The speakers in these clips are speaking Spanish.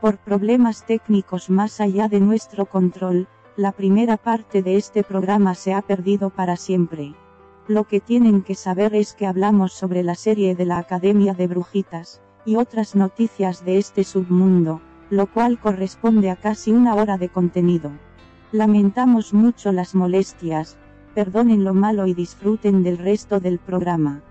Por problemas técnicos más allá de nuestro control, la primera parte de este programa se ha perdido para siempre. Lo que tienen que saber es que hablamos sobre la serie de la Academia de Brujitas, y otras noticias de este submundo, lo cual corresponde a casi una hora de contenido. Lamentamos mucho las molestias, perdonen lo malo y disfruten del resto del programa.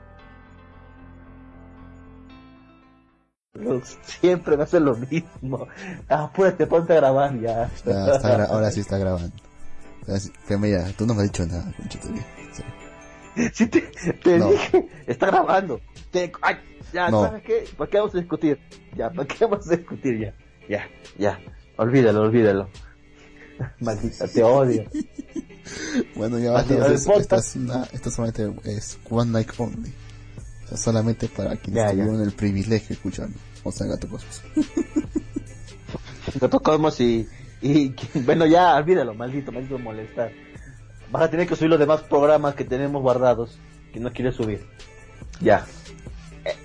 Siempre me hace lo mismo. Apúrate, ponte a grabar ya. ahora sí está grabando. Pero mira, tú no me has dicho nada, Sí, te, te dije, está grabando. ay, ya, ¿sabes qué? ¿Por qué vamos a discutir? Ya, ¿por qué vamos a discutir ya? Ya, ya. Olvídalo, olvídalo. Maldita, te odio. bueno, ya basta. Esta, es una, esta solamente es One Night Only. Sea, solamente para quienes tuvieron el privilegio de escucharlo. O sea, Gato Cosmos. Gato Cosmos y, y, bueno, ya, olvídalo, maldito, maldito molestar. Vas a tener que subir los demás programas que tenemos guardados que no quieres subir. Ya. Eh,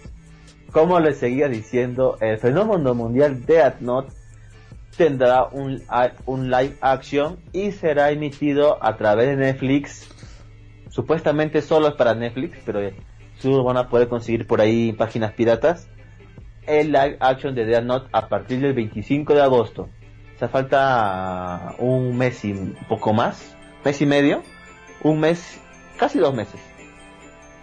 como les seguía diciendo, el fenómeno mundial de Adnot tendrá un, un live action y será emitido a través de Netflix. Supuestamente solo es para Netflix, pero van a poder conseguir por ahí páginas piratas. El live action de Death Note a partir del 25 de agosto. O sea, falta un mes y poco más, mes y medio, un mes, casi dos meses,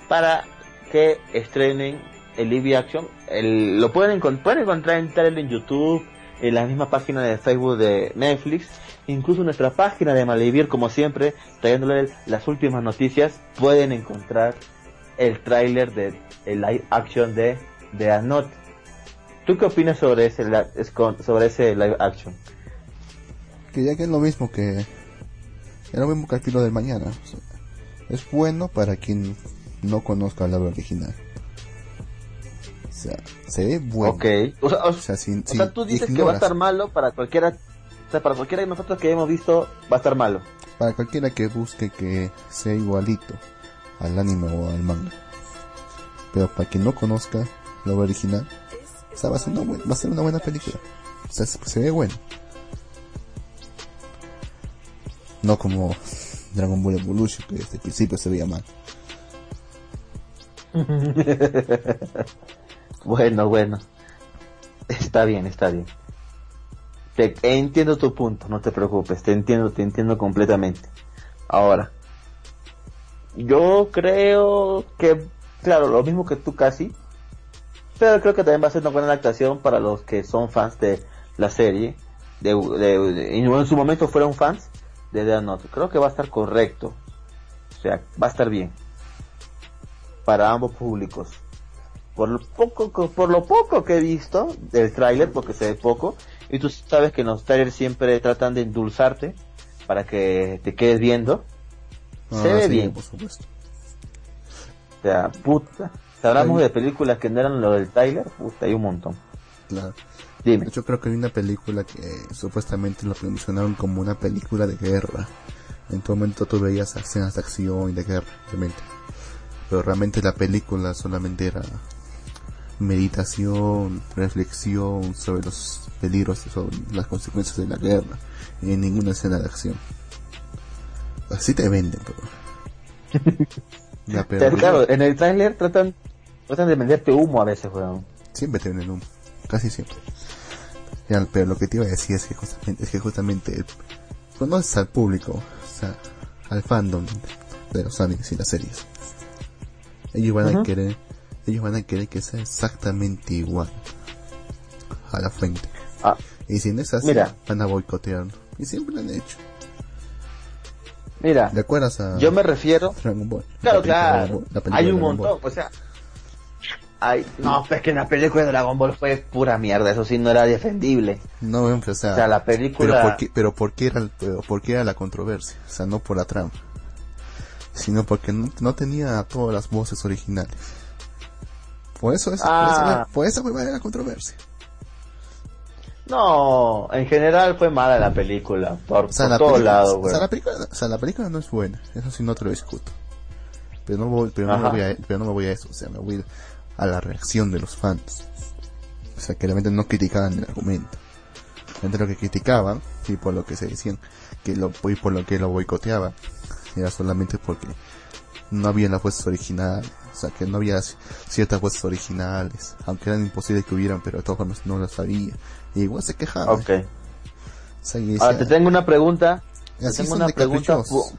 para que estrenen el live action. El, lo pueden, pueden encontrar en, en YouTube, en la misma página de Facebook de Netflix, incluso nuestra página de Malivir, como siempre, trayéndole las últimas noticias, pueden encontrar el tráiler de el live action de The Anot. ¿Tú qué opinas sobre ese sobre ese live action? Que ya que es lo mismo que es lo mismo que el filo del mañana. es bueno para quien no conozca la original sea, se ve bueno. Ok. O sea, tú dices que va a estar malo para cualquiera. O sea, para cualquiera de nosotros que hemos visto, va a estar malo. Para cualquiera que busque que sea igualito al anime o al manga. Pero para quien no conozca lo original, o va a ser una, buena, película. Se, ve bueno. No como Dragon Ball Evolution, que desde el principio se veía mal. Bueno, bueno. Está bien, está bien. Te, entiendo tu punto, no te preocupes, te entiendo, te entiendo completamente. Ahora, yo creo que, claro, lo mismo que tú casi, pero creo que también va a ser una buena adaptación para los que son fans de la serie, de, de, en su momento fueron fans de Death Note. Creo que va a estar correcto, o sea, va a estar bien. Para ambos públicos. Por lo poco por lo poco que he visto del tráiler porque se ve poco y tú sabes que los trailers siempre tratan de endulzarte para que te quedes viendo se ah, ve bien por supuesto o sea puta si hablamos de películas que no eran lo del tráiler puta hay un montón claro Dime. Yo creo que hay una película que supuestamente lo promocionaron como una película de guerra. En todo momento tú veías escenas de acción y de guerra, realmente. Pero realmente la película solamente era meditación, reflexión sobre los peligros y sobre las consecuencias de la guerra, en ninguna escena de acción. Así te venden, pero... claro, en el trailer tratan, tratan de venderte humo a veces, weón. Siempre te venden humo, casi siempre. pero lo que te iba a decir es que justamente, es que justamente conoces al público, o sea, al fandom de los animes y las series. Ellos van a querer ellos van a querer que sea exactamente igual a la fuente. Ah, y si no es así, van a boicotear. Y siempre lo han hecho. Mira, ¿te acuerdas a yo me refiero Dragon Ball? Claro, claro. hay un montón, o sea, hay, no, pues que la película de Dragon Ball fue pura mierda, eso sí no era defendible. No, o sea, o sea la película pero por qué, pero por qué era pero por qué era la controversia, o sea, no por la trama, sino porque no, no tenía todas las voces originales. Por eso, es, ah. por eso, fue mala la controversia. No, en general fue mala la película, por, o, sea, la película, o sea, la película no es buena, eso sí no te lo discuto. Pero no, voy, pero, no me voy a, pero no me voy a eso, o sea, me voy a la reacción de los fans. O sea, que realmente no criticaban el argumento. entre lo que criticaban y por lo que se decían que lo y por lo que lo boicoteaban era solamente porque no había las voces originales o sea que no había ciertas voces originales aunque eran imposibles que hubieran pero de todas formas no las había y igual se quejaban Ok. Ahora te tengo una pregunta. Te tengo una pregunta. caprichosos. pu-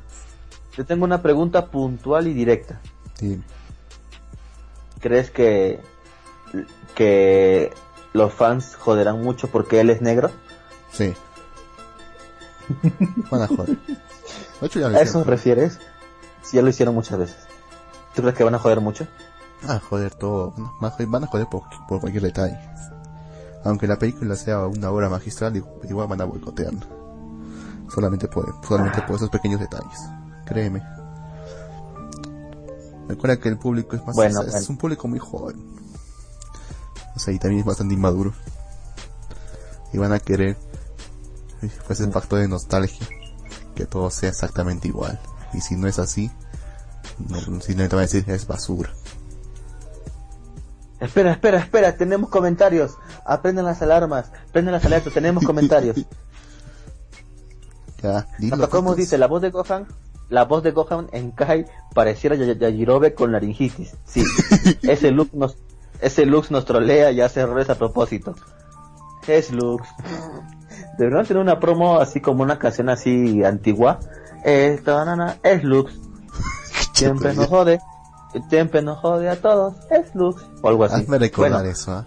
Te tengo una pregunta puntual y directa. Sí. ¿Crees que que los fans joderán mucho porque él es negro? Sí. Van a joder. Hecho, ¿A eso refieres? Si ya lo hicieron muchas veces. ¿Tú crees que van a joder mucho? Ah, joder todo. Van a joder- van a joder por, por cualquier detalle. Aunque la película sea una obra magistral, ig- igual van a boicotearla. Solamente por, solamente por esos pequeños detalles. Créeme. Recuerda que el público es más, Bueno, es, bueno. un público muy joven. O sea, y también es bastante inmaduro. Y van a querer, pues el factor de nostalgia, que todo sea exactamente igual. Y si no es así, no, simplemente van a decir es basura. Espera, espera, espera, tenemos comentarios. Aprenden las alarmas, prenden las alertas, tenemos comentarios. Ya, dilo. Dice, la voz de Gohan, la voz de Gohan en Kai pareciera Yajirobe con laringitis. Sí, ese look nos, ese Lux nos trolea y hace errores a propósito. Es Lux. Deberían tener una promo así como una canción así antigua. Esta banana es Lux. Siempre nos jode. Siempre nos jode a todos. Es Lux. O algo así. Hazme recordar Bueno, eso, ¿ah?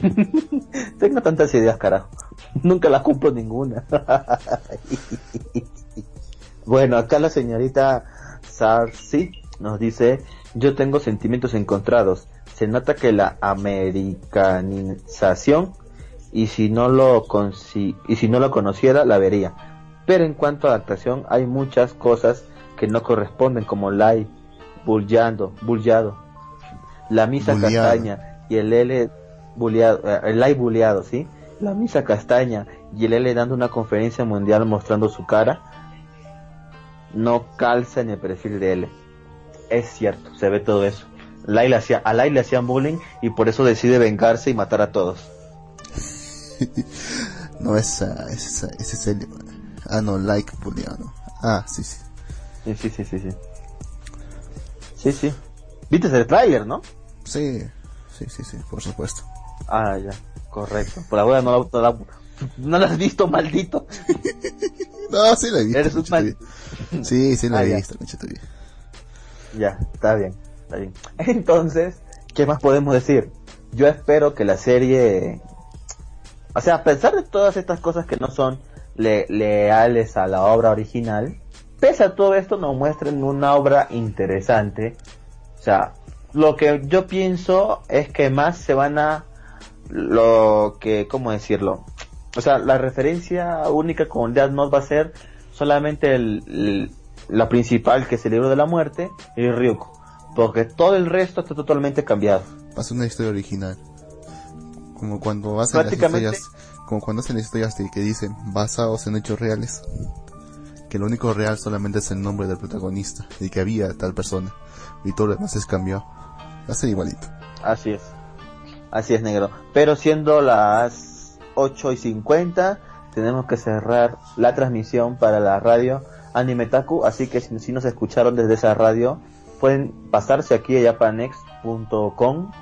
tengo tantas ideas, carajo. Nunca las cumplo ninguna. bueno, acá la señorita Sarsi nos dice, yo tengo sentimientos encontrados. Se nota que la americanización y si no lo y si no lo conociera la vería. Pero en cuanto a adaptación hay muchas cosas que no corresponden como Lai bullando, bullado, la misa castaña y el L bulleado, eh, el Lai bulleado, ¿sí? La misa castaña y el L dando una conferencia mundial mostrando su cara no calza en el perfil de L. Es cierto, se ve todo eso. Lai le hacía, a Lai le hacían bullying y por eso decide vengarse y matar a todos. No, esa, esa, ese es el... Ah, no, like booleano. Ah, sí, sí. Sí, sí, sí, sí, sí. Sí, sí. Viste el tráiler, ¿no? Sí, sí, sí, sí, por supuesto. Ah, ya, correcto. Por la buena no la, no la, no la has visto, maldito. No, sí la he visto. Eres un mal-. Sí, sí la Ah, he ya. visto. Ya, está bien, está bien. Entonces, ¿qué más podemos decir? Yo espero que la serie, o sea, a pesar de todas estas cosas que no son le- leales a la obra original, pese a todo esto nos muestren una obra interesante. O sea, lo que yo pienso es que más se van a lo que, ¿cómo decirlo? O sea, la referencia única con Death Note va a ser solamente el, el- la principal, que es el libro de la muerte, y Ryuko. Porque todo el resto está totalmente cambiado. Pasa una historia original. Como cuando hacen las Prácticamente- historias, como cuando hacen las historias que dicen basados en hechos reales. Que lo único real solamente es el nombre del protagonista y que había tal persona. Y todo lo demás es cambiado. Va a ser igualito. Así es. Así es, negro. Pero siendo las 8 y 50, tenemos que cerrar la transmisión para la radio Animetaku. Así que si, si nos escucharon desde esa radio, pueden pasarse aquí a japanex.com,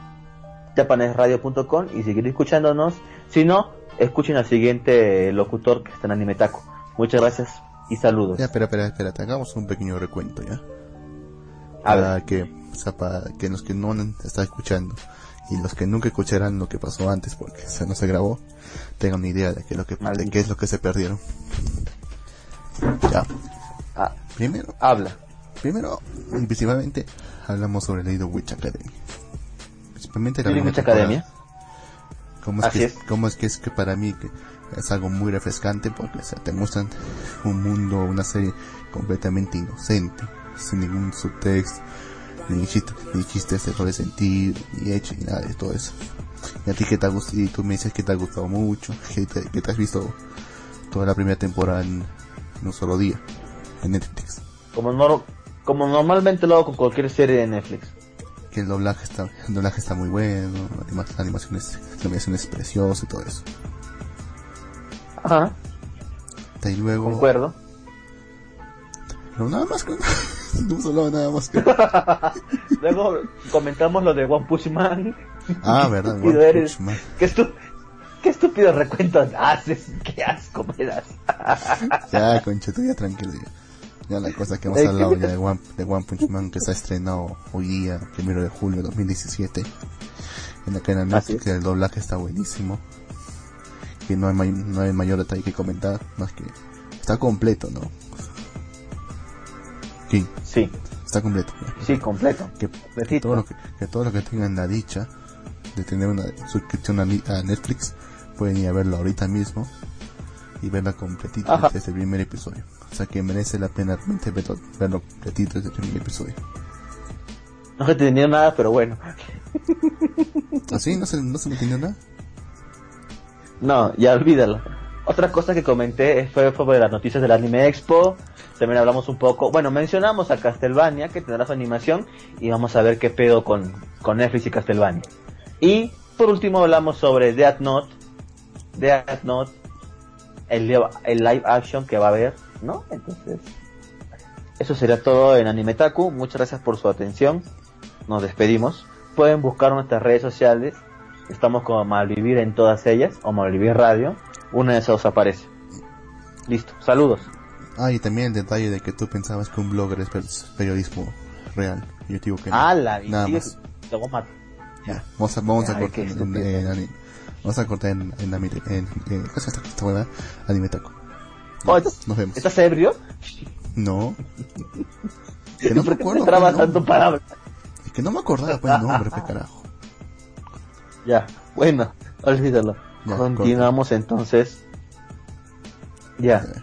japanesradio.com y seguir escuchándonos. Si no, escuchen al siguiente locutor que está en Animetaku. Muchas gracias y saludos. Ya, espera, espera, espera. Hagamos un pequeño recuento, ¿ya? A ver. para que, o sea, para que los que no han estado escuchando y los que nunca escucharán lo que pasó antes porque se no se grabó, tengan una idea de qué, es lo que, de Maldito. qué es lo que se perdieron. Ya, Ah, primero, habla. primero, principalmente, hablamos sobre Little Witch Academy. Principalmente la ¿Tiene primera mucha temporada. academia? ¿Cómo es, Así que, es. cómo es que es que para mí que es algo muy refrescante porque o sea, te muestran un mundo, una serie completamente inocente, sin ningún subtexto, ni chistes, ni chistes de doble sentido, ni hecho, ni nada de todo eso. Y a ti que te ha gustado, y tú me dices que te ha gustado mucho, que te, que te has visto toda la primera temporada en, en un solo día, en Netflix. Como, no, como normalmente lo hago con cualquier serie de Netflix. Que el doblaje está, el doblaje está muy bueno, la, anima- la animación es, la animación es preciosa y todo eso. Ajá, Y luego... concuerdo. No, nada más que... no solo nada más que... Luego comentamos lo de One Punch Man. Ah, verdad, Estúpido One eres. Punch Man. ¿Qué, estu qué estúpidos recuentos haces. Qué asco me das. Ya, concha, tú ya tranquilo ya. Ya la cosa que hemos hablado ¿qué- ya de One, de One Punch Man que se ha estrenado hoy día, primero de julio de 2017. En la cadena Netflix, el doblaje está buenísimo. Que no hay, no hay mayor detalle que comentar, más que está completo, ¿no? Sí, Sí, está completo. sí, completo. Que, que todo lo que, que todo lo que tengan la dicha de tener una suscripción a, a Netflix pueden ir a verlo ahorita mismo y verla completita Ajá. desde el primer episodio. O sea que merece la pena realmente verlo, verlo completito desde el primer episodio. No he entendido nada, pero bueno. ¿Así? ¿No se, no se me entendió nada? No, ya olvídalo. Otra cosa que comenté fue sobre las noticias del Anime Expo. También hablamos un poco, bueno, mencionamos a Castlevania que tendrá su animación y vamos a ver qué pedo con, con Netflix y Castlevania. Y por último hablamos sobre Death Note, Death Note, el, live- action que va a haber, ¿no? Entonces, eso sería todo en Animetaku. Muchas gracias por su atención. Nos despedimos. Pueden buscar nuestras redes sociales. Estamos como Malvivir en todas ellas, o Malvivir Radio. Una de esas aparece. Listo, saludos. Ah, y también el detalle de que tú pensabas que un blogger es per- periodismo real. Yo te digo que no. Ah, la y Nada más. te voy a matar. Ya, vamos a, vamos a cortar en, en, ani- vamos a cortar en, en, en, en- ¿qué es esta, esta huevada? Anime Taco. Oh, Nos vemos. ¿Estás ebrio? No. Que no me ¿Por qué acuerdo. trabas pues, no. tanto palabra? Es que no me acordaba pues el nombre, pe carajo. Ya, bueno, olvídalo. Ya, Continuamos entonces. Ya. Ya.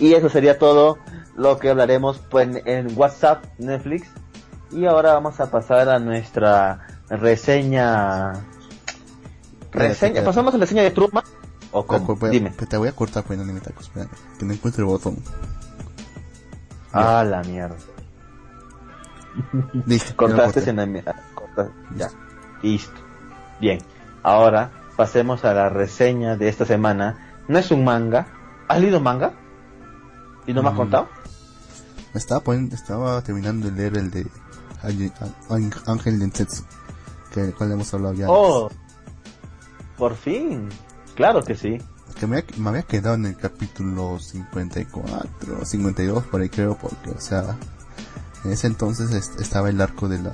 Y eso sería todo lo que hablaremos pues, en, WhatsApp, Netflix. Y ahora vamos a pasar a nuestra reseña. Reseña. ¿Pasamos a la reseña de Truman? ¿O cómo? voy a- Dime. Te voy a cortar pues en Anime Taco, espérame. Que no encuentro el botón. Ah, la mierda. Listo. Cortaste en la mierda. Corta- Ya. Listo. Bien. Ahora pasemos a la reseña de esta semana. No es un manga. ¿Has leído manga? ¿Y no me has Mm. contado? Me estaba poniendo, estaba terminando de leer el de Ángel- Densetsu. Que del cual hemos hablado ya. Oh, por fin. Claro que sí. Que me, me había quedado en el capítulo 54, 52 por ahí creo, porque, o sea, en ese entonces est- estaba el arco de la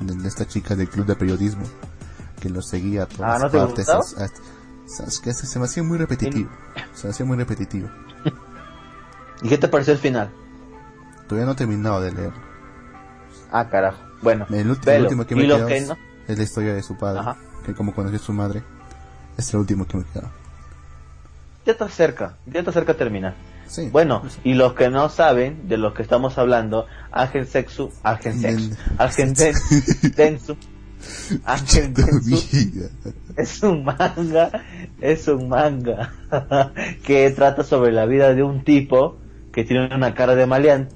de, de esta chica del club de periodismo que lo seguía a todas Ah, ¿no te partes. hasta- hasta- es que se, se me hacía muy repetitivo. Se me hacía muy repetitivo. ¿Y qué te pareció el final? Todavía no he terminado de leer. Ah, carajo. Bueno, El, el último que me y he los quedado que es, no. es la historia de su padre, Ajá. que como conoció a su madre. Es el último que me quedado. Ya está cerca. Ya está cerca de terminar. Sí. Bueno, y los que no saben de los que estamos hablando, Ángel Sexu, Ángel Sexu, Ángel Den- Densu, Ángel Densu es un manga, es un manga que trata sobre la vida de un tipo que tiene una cara de maleante,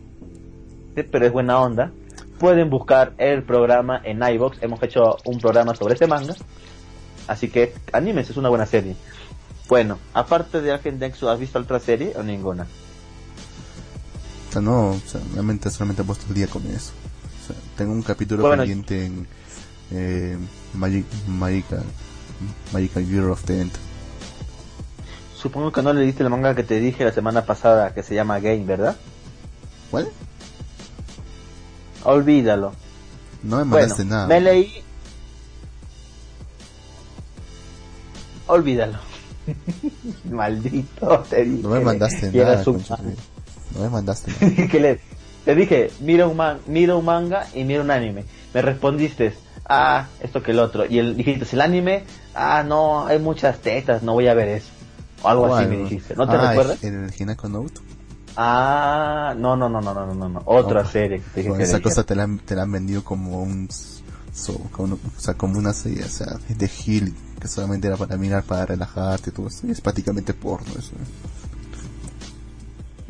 pero es buena onda. Pueden buscar el programa en iBox, hemos hecho un programa sobre este manga, así que anímense, es una buena serie. Bueno, aparte de Ángel Densu, ¿has visto otra serie o ninguna? O sea, no, o sea, realmente solamente he puesto el día con eso. O sea, tengo un capítulo Bueno, pendiente en eh, Magic, Magical, Magical Girl of the End. Supongo que no le diste el manga que te dije la semana pasada que se llama Game, ¿verdad? ¿Cuál? Olvídalo. No me Bueno, mandaste nada. me leí. Olvídalo. Maldito, te dije. No me mandaste nada. No me mandaste nada. Que le- te dije, mira un, man, mira un manga y mira un anime. Me respondiste, ah, esto que el otro. Y el, dijiste, el anime, ah, no, hay muchas tetas, no voy a ver eso. O algo así me dijiste. ¿No te ah, recuerdas? En el Hinako no Ah, no, no, no, no, no, no, no. Otra serie que te Esa cosa te la, han vendido como un. o sea, como una serie, o sea, de Hill, que solamente era para mirar, para relajarte, y todo eso. Es prácticamente porno eso. Eh.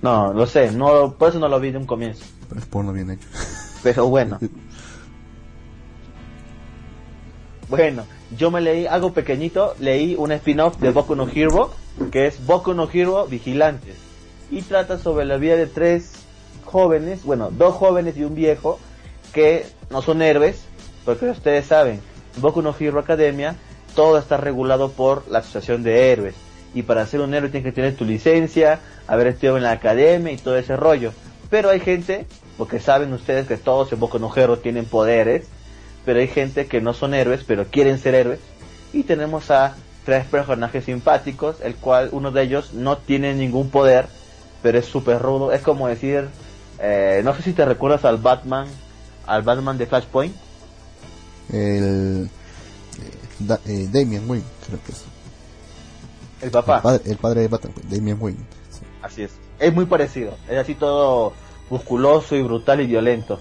No, lo sé, no, por eso no lo vi de un comienzo. Pero es porno bien hecho. Pero bueno. Bueno, yo me leí algo pequeñito, leí un spin-off de Boku no Hero, que es Boku no Hero Vigilantes. Y trata sobre la vida de tres jóvenes, bueno, dos jóvenes y un viejo, que no son héroes, porque ustedes saben, Boku no Hero Academia, todo está regulado por la Asociación de Héroes. Y para ser un héroe tienes que tener tu licencia, haber estudiado en la academia y todo ese rollo. Pero hay gente, porque saben ustedes que todos en Boku no Hero tienen poderes, pero hay gente que no son héroes, pero quieren ser héroes. Y tenemos a tres personajes simpáticos, el cual uno de ellos no tiene ningún poder, pero es súper rudo. Es como decir, eh, no sé si te recuerdas al Batman, al Batman de Flashpoint. El. eh, Da- eh, Damian Wayne, creo que es. El papá. El padre, el padre de Batman, Damian Wayne. sí. Así es. Es muy parecido. Es así todo musculoso y brutal y violento.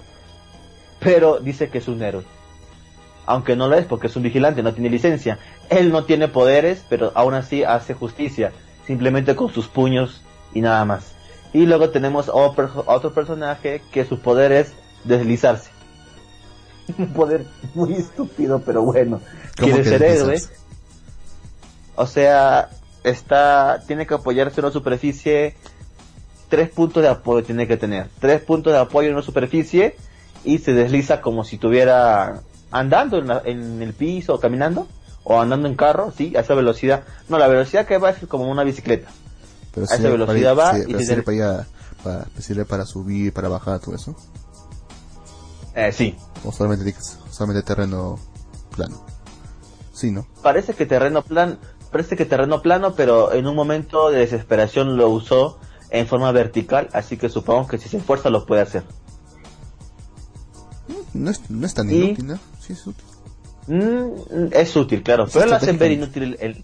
Pero dice que es un héroe. Aunque no lo es porque es un vigilante, no tiene licencia. Él no tiene poderes, pero aún así hace justicia. Simplemente con sus puños y nada más. Y luego tenemos a otro personaje que su poder es deslizarse. Un poder muy estúpido, pero bueno. ¿Cómo Quiere ser héroe. O sea, está, tiene que apoyarse en una superficie, tres puntos de apoyo tiene que tener, tres puntos de apoyo en una superficie y se desliza como si estuviera andando en, la- en el piso caminando o andando en carro, sí, a esa velocidad. No, la velocidad que va es como una bicicleta. Pero A esa velocidad para, va sí, y pero sirve para, allá- para, sirve para subir, para bajar, todo eso. Eh, sí, O solamente, solamente terreno plano. Sí, ¿no? parece que terreno plan, parece que terreno plano, pero en un momento de desesperación lo usó en forma vertical, así que supongo que si se esfuerza lo puede hacer. No es, no es tan Y- inútil, ¿no? Sí, es útil. Mm, es útil, claro, Es pero lo hacen ver inútil. El,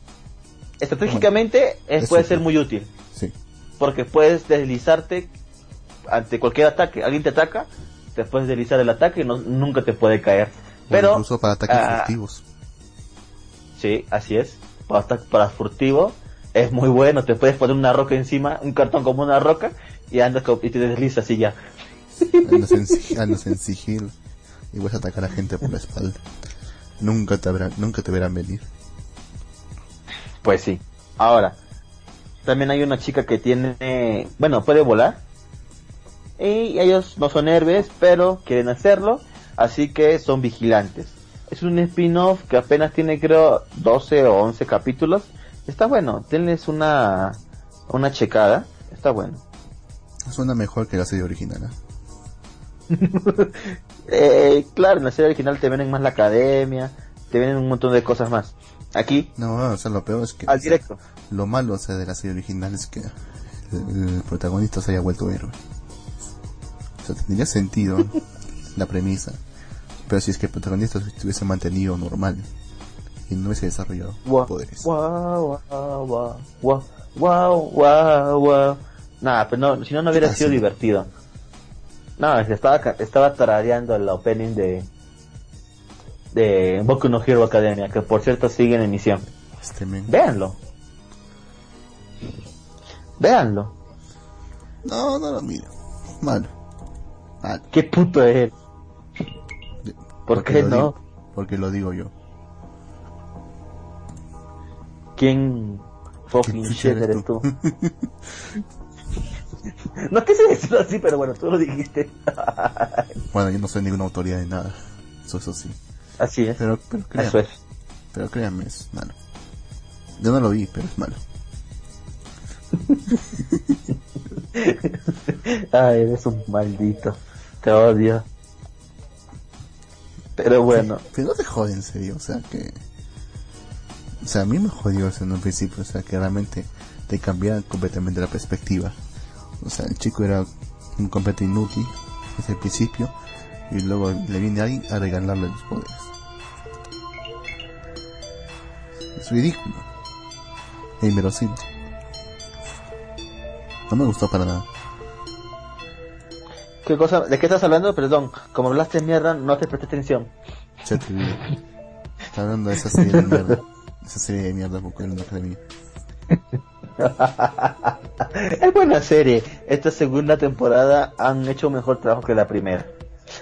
estratégicamente es- es puede útil. ser muy útil, Sí. porque puedes deslizarte ante cualquier ataque. Alguien te ataca, te puedes deslizar el ataque y no, nunca te puede caer. Pero, incluso para ataques ah, furtivos. sí, así es. Para, para furtivo es muy bueno. Te puedes poner una roca encima, un cartón como una roca y andas y te deslizas y ya. Andas en, andas en sigilo. Y vas a atacar a gente por la espalda. Nunca te, habrá- nunca te verán venir. Pues sí. Ahora, también hay una chica que tiene, bueno, puede volar. Y ellos no son héroes, pero quieren hacerlo, así que son vigilantes. Es un spin-off que apenas tiene, creo, 12 o 11 capítulos. Está bueno, tenles una, una checada. Está bueno. Suena mejor que la serie original, ¿eh? Eh, claro, en la serie original te vienen más la academia, te vienen un montón de cosas más. Aquí, No, o sea, lo peor es que... al directo. Lo malo, o sea, de la serie original es que el, el protagonista se haya vuelto héroe. O sea, tendría sentido la premisa. Pero si es que el protagonista se hubiese mantenido normal y no hubiese desarrollado Guau, poderes. guau, guau, guau, guau, guau, guau. Nada, pero no, si no, no hubiera Ah, sido sí. divertido. No, estaba, estaba tarareando el opening de de Boku no Hero Academia, que por cierto sigue en emisión. Este men. Véanlo. Véanlo. No, no lo miro. Malo. Malo. Qué puto es él. ¿Por Porque qué no? digo- porque lo digo yo. ¿Quién fucking ¿Qué shit eres eres tú? no quise decirlo así, pero bueno, tú lo dijiste. Bueno, yo no soy ninguna autoridad de nada. Eso, eso sí. así es. Pero, pero créanme, Eso es. pero créanme, es malo. Yo no lo vi, pero es malo. Ay, eres un maldito. Te odio. Pero bueno, Pero no te jode en serio, o sea que... O sea, a mí me jodió eso en un principio, o sea que realmente te cambiaban completamente la perspectiva. O sea, el chico era un completo inútil desde el principio y luego le viene alguien a regalarle los poderes. Es ridículo. E inverosímil. No me gustó para nada. ¿qué cosa? ¿De qué estás hablando? Perdón, como hablaste mierda, no te presté atención. Ya te. Está hablando de esa serie de mierda. Esa serie de mierda una academia. es buena serie. Esta segunda temporada han hecho un mejor trabajo que la primera.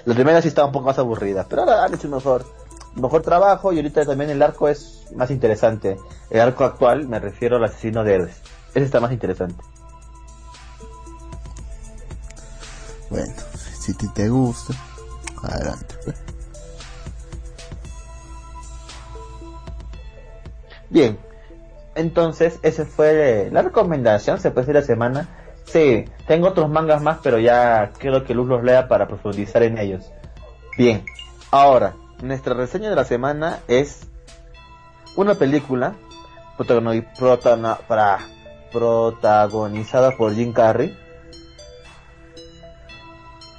La primera sí estaba un poco más aburrida, pero ahora han hecho mejor. mejor trabajo y ahorita también el arco es más interesante. El arco actual, me refiero al asesino de héroes. Ese está más interesante. Bueno, si te, te gusta, adelante. pues. Bien, entonces esa fue la recomendación, se puede decir la semana. Sí, tengo otros mangas más, pero ya quiero que Luz los lea para profundizar en ellos. Bien, ahora, nuestra reseña de la semana es una película protagonizada por Jim Carrey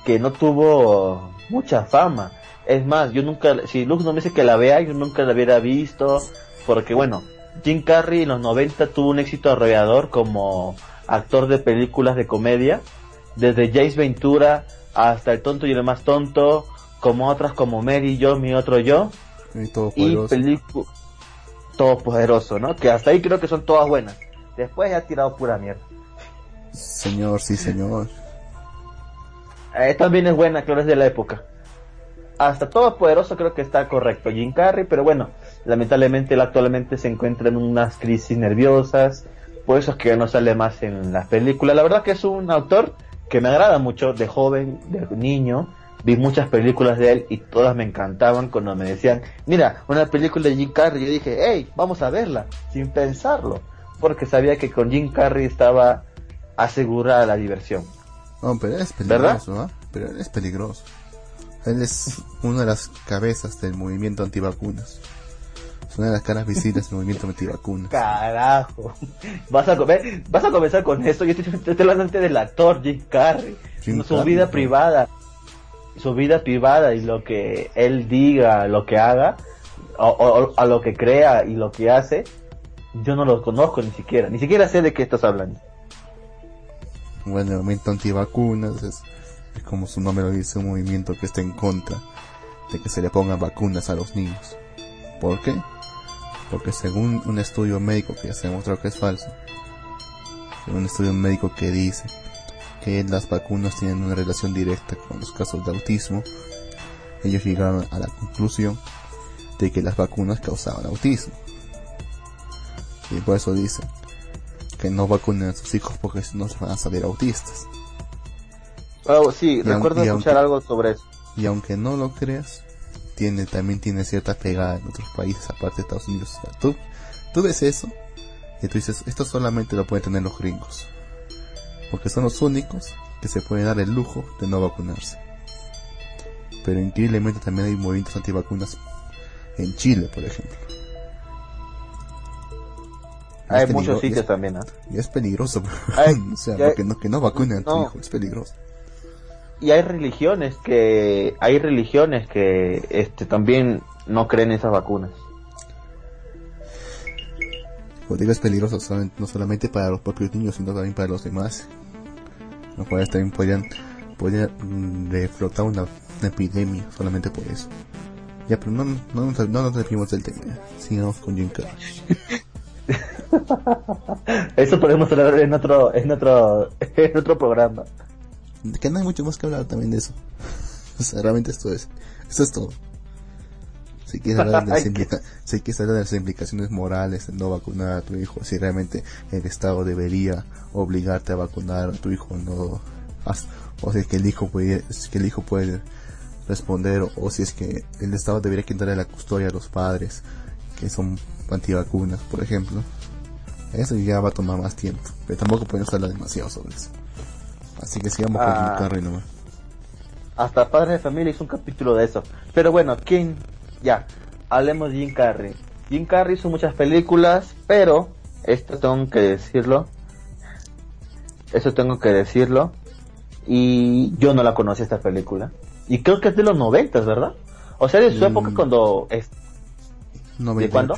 que no tuvo mucha fama. Es más, yo nunca, si Luz no me dice que la vea, yo nunca la hubiera visto, porque bueno, Jim Carrey en los 90 tuvo un éxito arrollador como actor de películas de comedia, desde Jace Ventura hasta El tonto y el más tonto, como otras como Mary Yo, mi otro yo, Y todo y poderoso. todopoderoso, ¿no? Que hasta ahí creo que son todas buenas. Después ya ha tirado pura mierda. Señor, sí, señor. Eh, también es buena, claro, es de la época. Hasta Todopoderoso creo que está correcto, Jim Carrey, pero bueno, lamentablemente él actualmente se encuentra en unas crisis nerviosas, por eso es que no sale más en las películas. La verdad que es un autor que me agrada mucho, de joven, de niño, vi muchas películas de él y todas me encantaban cuando me decían, mira, una película de Jim Carrey, yo dije, hey, vamos a verla, sin pensarlo, porque sabía que con Jim Carrey estaba asegurada la diversión. No, pero es ¿Verdad? peligroso, ¿ah? Pero él es peligroso. Él es una de las cabezas del movimiento antivacunas. Es una de las caras visibles del movimiento antivacunas. Carajo. Vas a comer, vas a comenzar con esto. Yo estoy, hablando antes del actor Jim Carrey. Jim su Carrey, vida ¿no? privada. Su vida privada y lo que él diga, lo que haga, o, o- a lo que crea y lo que hace, yo no lo conozco ni siquiera. Ni siquiera sé de qué estás hablando. Bueno, el movimiento antivacunas es, es como su nombre lo dice, un movimiento que está en contra de que se le pongan vacunas a los niños. ¿Por qué? Porque según un estudio médico que ya se demostró que es falso, un estudio médico que dice que las vacunas tienen una relación directa con los casos de autismo, ellos llegaron a la conclusión de que las vacunas causaban autismo. Y por eso dicen que no vacunen a sus hijos porque si no se van a salir autistas. Oh, sí, Y recuerdo escuchar algo sobre eso. Y aunque no lo creas, tiene, también tiene cierta pegada en otros países aparte de Estados Unidos. O sea, tú, tú ves eso y tú dices, esto solamente lo pueden tener los gringos. Porque son los únicos que se pueden dar el lujo de no vacunarse. Pero increíblemente también hay movimientos antivacunas en Chile, por ejemplo. Hay muchos sitios también, ¿ah? Y es peligroso, Ay, o sea, ya- porque no, que no vacunen a tu hijo, es peligroso. Y hay religiones que hay religiones que este también no creen en esas vacunas. Como digo, es peligroso no solamente para los propios niños, sino también para los demás. Los cuales también podrían, podrían mm, reflotar una, una epidemia solamente por eso. Ya, pero no, no, nos- no nos del tema. Sigamos con Jim Carrey. Eso podemos hablar en otro en otro en otro programa. Que no hay mucho más que hablar también de eso. O sea, realmente esto es, esto es todo. Si quieres hablar de las, Ay, implica- si quieres hablar de las implicaciones morales de no vacunar a tu hijo, si realmente el Estado debería obligarte a vacunar a tu hijo o no, o si es que el hijo puede, si es que el hijo puede responder, o si es que el Estado debería quitarle la custodia a los padres que son antivacunas, por ejemplo. Eso ya va a tomar más tiempo, pero tampoco podemos hablar demasiado sobre eso. Así que sigamos con Ah. Jim Carrey nomás. Hasta Padres de Familia hizo un capítulo de eso. Pero bueno, ¿quién? Ya, hablemos de Jim Carrey. Jim Carrey hizo muchas películas, pero esto tengo que decirlo. Eso tengo que decirlo. Y yo no la conocí esta película. Y creo que es de los noventas, ¿verdad? O sea, de su Mm. época cuando es, 98. cuándo?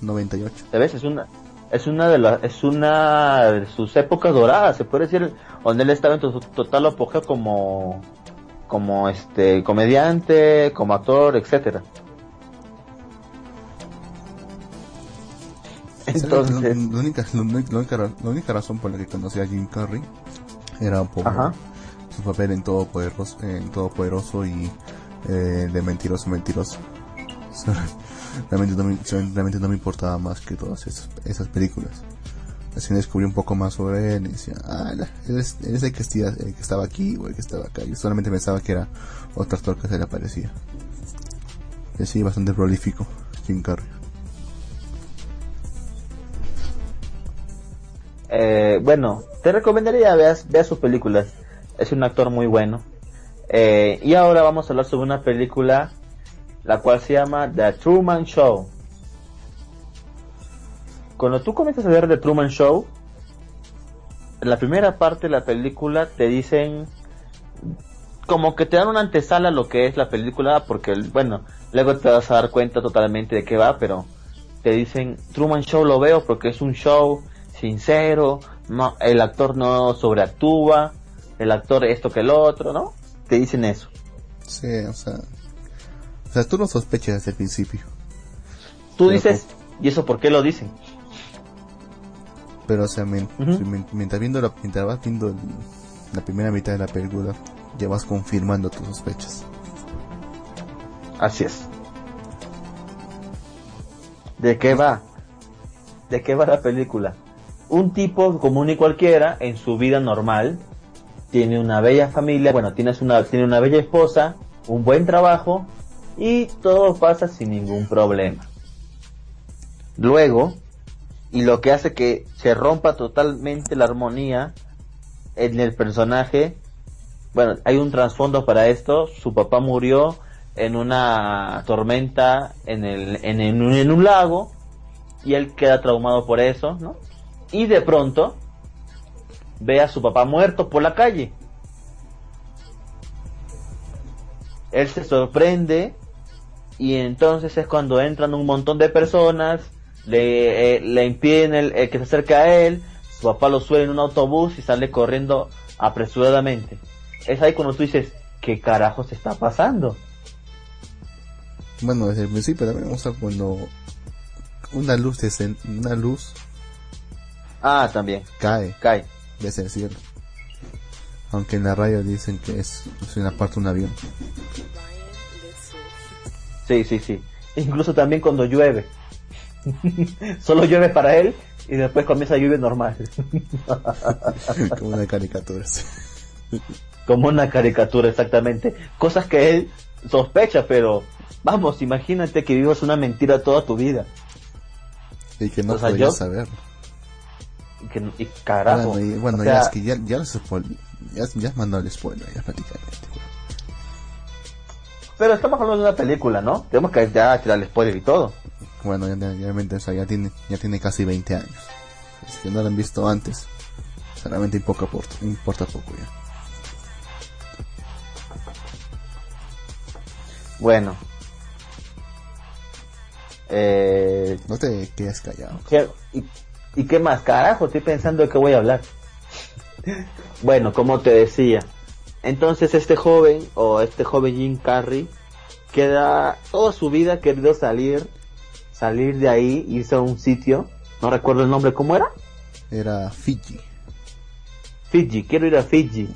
98. ¿sabes? Es una es una de las es una de sus épocas doradas, se puede decir, donde él estaba en su total apogeo como como este comediante, como actor, etcétera. Entonces, la, la única, la, única, única la única razón por la que conocí a Jim Carrey era por Ajá. su papel en Todopoderoso, en Todopoderoso y eh, de Mentiroso Mentiroso. realmente, no me, realmente no me importaba más que todas esas, esas películas. Así descubrí un poco más sobre él y decía, ah, él es, el, que estaba, aquí o el que estaba acá. Yo solamente pensaba que era otro actor que se le aparecía. Y así, bastante prolífico, Jim Carrey. Eh, bueno, te recomendaría veas, veas sus películas. Es un actor muy bueno. Eh, y ahora vamos a hablar sobre una película la cual se llama The Truman Show. Cuando tú comienzas a ver The Truman Show, en la primera parte de la película te dicen como que te dan una antesala a lo que es la película, porque bueno, luego te vas a dar cuenta totalmente de qué va, pero te dicen Truman Show lo veo porque es un show sincero, no, el actor no sobreactúa, el actor esto que el otro, ¿no? Te dicen eso. Sí, o sea, o sea, tú no sospechas desde el principio. Tú dices, ¿y eso por qué lo dicen? Pero, o sea, mientras, viendo la, mientras vas viendo la primera mitad de la película, ya vas confirmando tus sospechas. Así es. ¿De qué va? ¿De qué va la película? Un tipo común y cualquiera en su vida normal tiene una bella familia, bueno, tienes una, tiene una bella esposa, un buen trabajo y todo pasa sin ningún problema. Luego, y lo que hace que se rompa totalmente la armonía en el personaje, bueno, hay un trasfondo para esto, su papá murió en una tormenta en, el, en, en un lago y él queda traumado por eso, ¿no? Y de pronto ve a su papá muerto por la calle. Él se sorprende y entonces es cuando entran un montón de personas, le, eh, le impiden el, que se acerque a él, su papá lo suele en un autobús y sale corriendo apresuradamente. Es ahí cuando tú dices, ¿qué carajo se está pasando? Bueno, desde el principio también, o sea, cuando una luz, una luz Ah, también. Cae. Cae. Desde el cielo. Aunque en la radio dicen que es, una parte de un avión. Sí, sí, sí. Incluso también cuando llueve. Solo llueve para él y después comienza a lluvia normal. Como una caricatura. Como una caricatura, exactamente. Cosas que él sospecha, pero vamos, imagínate que vivas una mentira toda tu vida. Y que no o saber que, y carajo. Bueno, bueno ya es que ya, ya, ya, ya mandó el spoiler, ya prácticamente. Pero estamos hablando de una película, ¿no? Tenemos que ya tirar el spoiler y todo. Bueno, ya, o sea, ya tiene, ya tiene casi 20 años. Si no lo han visto antes, solamente importa, importa poco ya. Bueno. Eh, no te quedes callado. ¿Y qué más? Carajo, estoy pensando de qué voy a hablar. bueno, como te decía, entonces este joven, o este joven Jim Carrey, queda toda su vida querido salir, salir de ahí, irse a un sitio, no recuerdo el nombre, ¿cómo era? Era Fiji. Fiji, quiero ir a Fiji.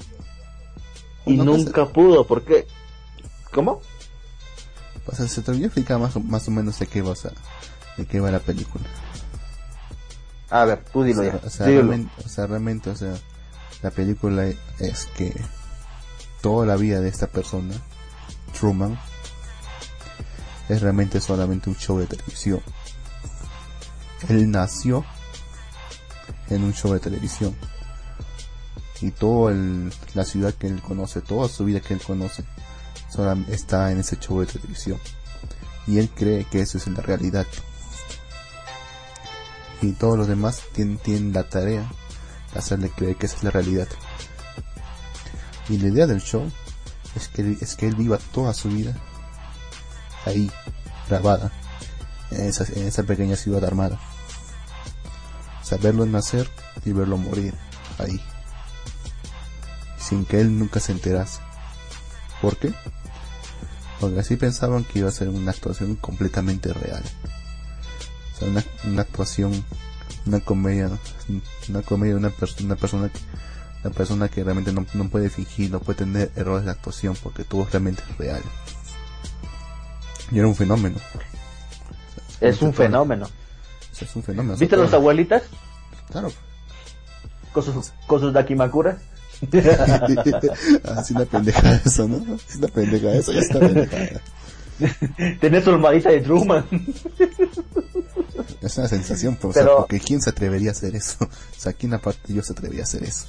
Y nunca pudo, ¿por qué? ¿Cómo? Pues se te explicar más, más o menos de qué va, de qué va la película. A ver, tú dilo ya. O sea, Realmente, o sea, realmente, o sea, la película es que toda la vida de esta persona, Truman, es realmente solamente un show de televisión. Él nació en un show de televisión. Y toda la ciudad que él conoce, toda su vida que él conoce, está en ese show de televisión. Y él cree que eso es la realidad y todos los demás tienen, tienen la tarea de hacerle creer que esa es la realidad. Y la idea del show es que, es que él viva toda su vida ahí, grabada, en esa, en esa pequeña ciudad armada. Saberlo nacer y verlo morir ahí. Sin que él nunca se enterase. ¿Por qué? Porque así pensaban que iba a ser una actuación completamente real una, una actuación, una comedia, una comedia de una, persona una persona que una persona que realmente no, no, puede fingir, no puede tener errores de actuación porque todo es realmente real. Y era un fenómeno. Es un fenómeno. O sea, es un fenómeno. ¿Viste sea, las abuelitas Claro. con sus, con sus dakimakuras? Así una pendeja eso, ¿no? Es una pendeja eso, ya está pendeja. Tenés su de Truman. Es una sensación, pero, o sea, Pero- porque ¿quién se atrevería a hacer eso? O sea, ¿quién aparte yo se atrevería a hacer eso?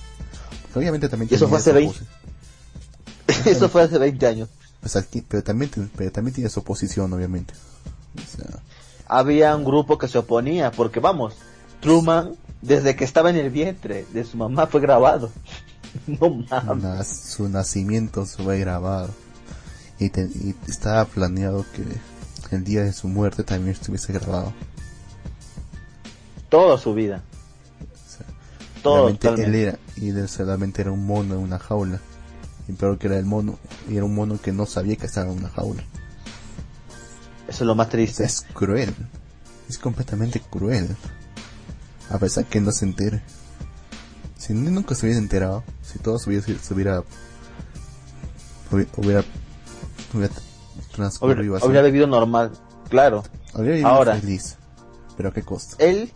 Obviamente también eso fue hace esa 20. posi- Eso fue hace 20 años. Sea, ¿quién- pero también, pero también tiene su oposición, obviamente. O sea, Había un grupo que se oponía, porque vamos, Truman, desde que estaba en el vientre de su mamá, fue grabado. No mames. su nacimiento fue grabado. Y, te- y estaba planeado que el día de su muerte también estuviese grabado. Toda su vida. Todo. Realmente él era, y él solamente era un mono en una jaula. Y peor que era el mono, y era un mono que no sabía que estaba en una jaula. Eso es lo más O triste. sea, es cruel. Es completamente cruel. A pesar que no se entere. Si nunca se hubiera enterado, si todo se hubiera, se hubiera, hubiera, hubiera, transcurrido así, hubiera vivido normal, claro. habría vivido ahora. feliz. Pero a qué costo. Él,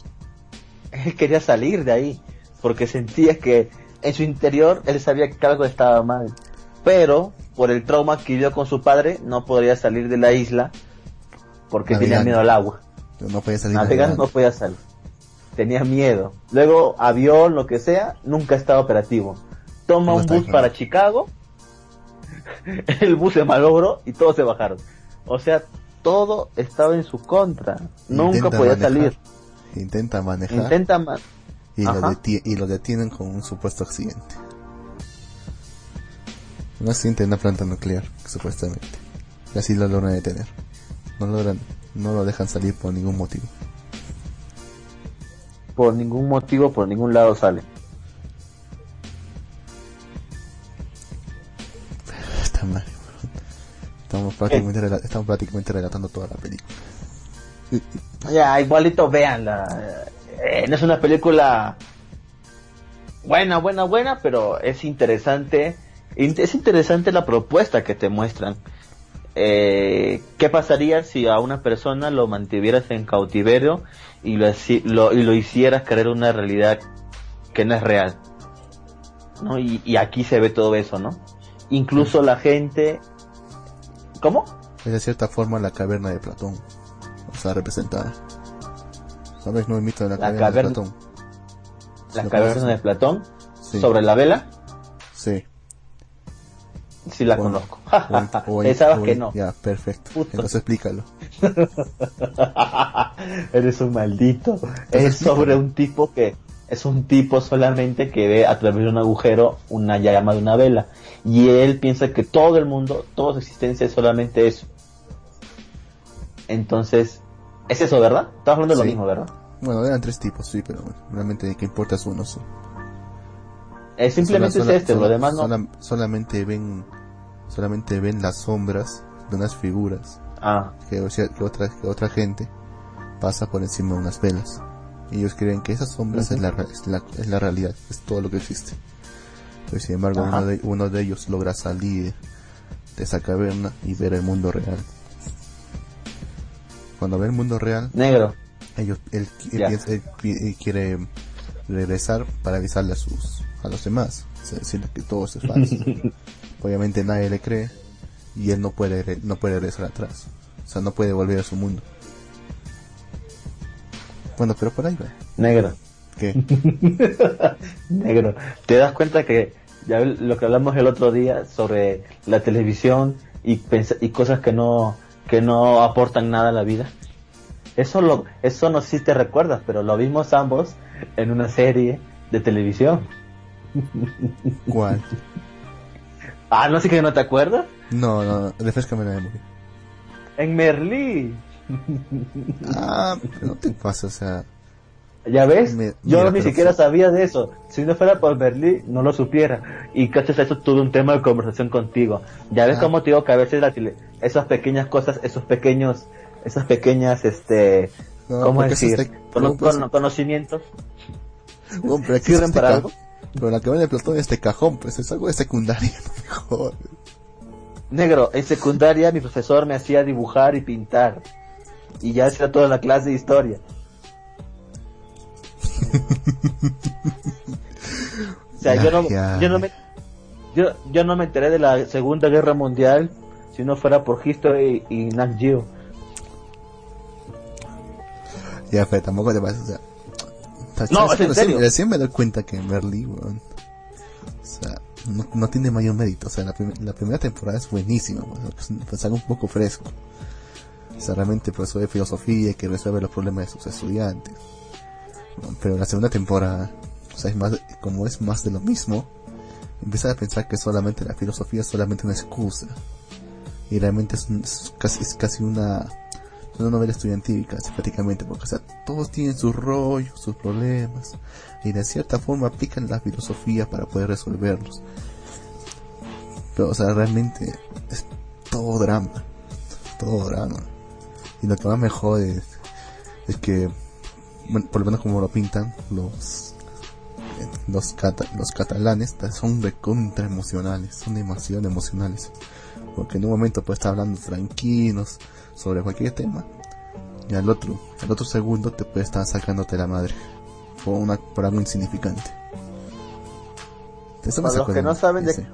él quería salir de ahí, porque sentía que en su interior él sabía que algo estaba mal. Pero, por el trauma que vivió con su padre, no podría salir de la isla, porque tenía miedo al agua. Pero no podía salir navegando. no podía salir. Tenía miedo. Luego, avión, lo que sea, nunca estaba operativo. Toma No un bus para Chicago, el bus se malogró y todos se bajaron. O sea, todo estaba en su contra. Nunca podía manejar, salir. Intenta manejar Intenta ma- y, lo deti- y lo detienen con un supuesto accidente. Un accidente en una planta nuclear, supuestamente. Y así lo logran detener. No logran, no lo dejan salir por ningún motivo. por ningún motivo, por ningún lado sale. Está mal. Estamos prácticamente, rela- estamos prácticamente relatando toda la película. Ya, igualito véanla. Eh, no es una película buena, buena, buena, pero es interesante. In- Es interesante la propuesta que te muestran. Eh, ¿Qué pasaría si a una persona lo mantuvieras en cautiverio y lo, lo- y lo hicieras creer una realidad que no es real? ¿No? Y, y aquí se ve todo eso, ¿no? Incluso la gente... ¿Cómo? Es de cierta forma la caverna de Platón. O sea, representada. ¿Sabes? No imito la, La caverna, caverna- de Platón. La ¿Lo caverna conoces? de Platón. Sí. Sobre la vela. Sí. Sí la conozco. o- Pensabas que no. Ya, perfecto. Puto. Entonces explícalo. Eres un maldito. Es sobre un tipo que es un tipo solamente que ve a través de un agujero una llama de una vela y él piensa que todo el mundo, toda su existencia es solamente eso. Entonces, es eso, ¿verdad? Estás hablando de lo mismo, ¿verdad? Bueno, eran tres tipos, sí, pero bueno, realmente el que importa es uno, sí. Eh, simplemente Sola- sola- es este, sola- lo demás no. sola- solamente ven, solamente ven las sombras de unas figuras Ah, que, o sea, que otra, que otra gente pasa por encima de unas velas. Y ellos creen que esas sombras es, la, es, la, es la realidad, es todo lo que existe. Pero sin embargo, uno de, uno de ellos logra salir de esa caverna y ver el mundo real. Cuando ve el mundo real, negro. ellos, él, quiere regresar para avisarle a sus a los demás, o sea, decirle que todo es falso. Obviamente nadie le cree y él no puede no puede regresar atrás, o sea, no puede volver a su mundo. Bueno, pero por ahí va. Negro. ¿Qué? Negro, ¿te das cuenta que ya lo que hablamos el otro día sobre la televisión y cosas que no que no aportan nada a la vida? Eso lo eso no si te recuerdas, pero lo vimos ambos en una serie de televisión. ¿Cuál? Ah, no sé que no te acuerdas. No, no, no, refrescame la memoria. En Merlí. Ah, pero no te pasa, o sea, ¿Ya ves? Me- Yo mira, ni siquiera sabía de eso. Si no fuera por Berlín, no lo supiera. Y gracias a eso tuve un tema de conversación contigo. Ya ves Ah. cómo te digo que a veces la tele- esas pequeñas cosas, esos pequeños, esas pequeñas, este, no, ¿cómo decir? pues, cono- conocimientos. bueno, pero aquí sirven es este para algo. Pero la caverna de Platón es este cajón, pues es algo de secundaria, mejor. Negro, en secundaria mi profesor me hacía dibujar y pintar. Y ya hacía toda la clase de historia. O sea, yo no, yo no me yo, yo no me enteré de la Segunda Guerra Mundial si no fuera por History y, y Nat Geo. Ya, pero tampoco te pasa, o sea. No, es en serio. Recién me doy cuenta que Merly, weón. O sea, no, no, tiene mayor mérito. O sea, la, prim la primera temporada es buenísima, weón. Es algo un poco fresco. O sea, realmente profesor de filosofía que resuelve los problemas de sus estudiantes. Pero la segunda temporada, o sea, es más, como es más de lo mismo, empieza a pensar que solamente la filosofía es solamente una excusa. Y realmente es, es casi una, una novela estudiantil casi prácticamente, porque o sea, todos tienen sus rollos, sus problemas, y de cierta forma aplican la filosofía para poder resolverlos. Pero, o sea, realmente es todo drama, todo drama. Y lo que más me jode es, es que, bueno, por lo menos como lo pintan los los, cata los catalanes son recontra emocionales, son demasiado emocionales. Porque en un momento puedes estar hablando tranquilos sobre cualquier tema. Y al otro, al otro segundo te puede estar sacándote la madre. Por, una, por algo insignificante. para los que no saben de,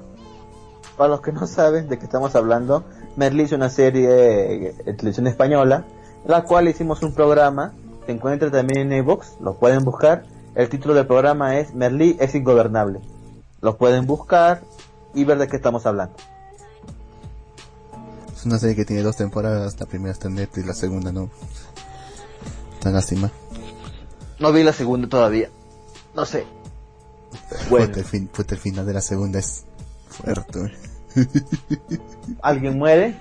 para los que no saben de qué estamos hablando, Merli es una serie de televisión española, la cual hicimos un programa, se encuentra también en Evox, lo pueden buscar el título del programa es Merlí es ingobernable. Lo pueden buscar y ver de qué estamos hablando. Es una serie que tiene dos temporadas, la primera está en Netflix, la segunda no. Tan lástima. No vi la segunda todavía. No sé. Bueno. el, fin, el final de la segunda es fuerte. ¿Alguien muere?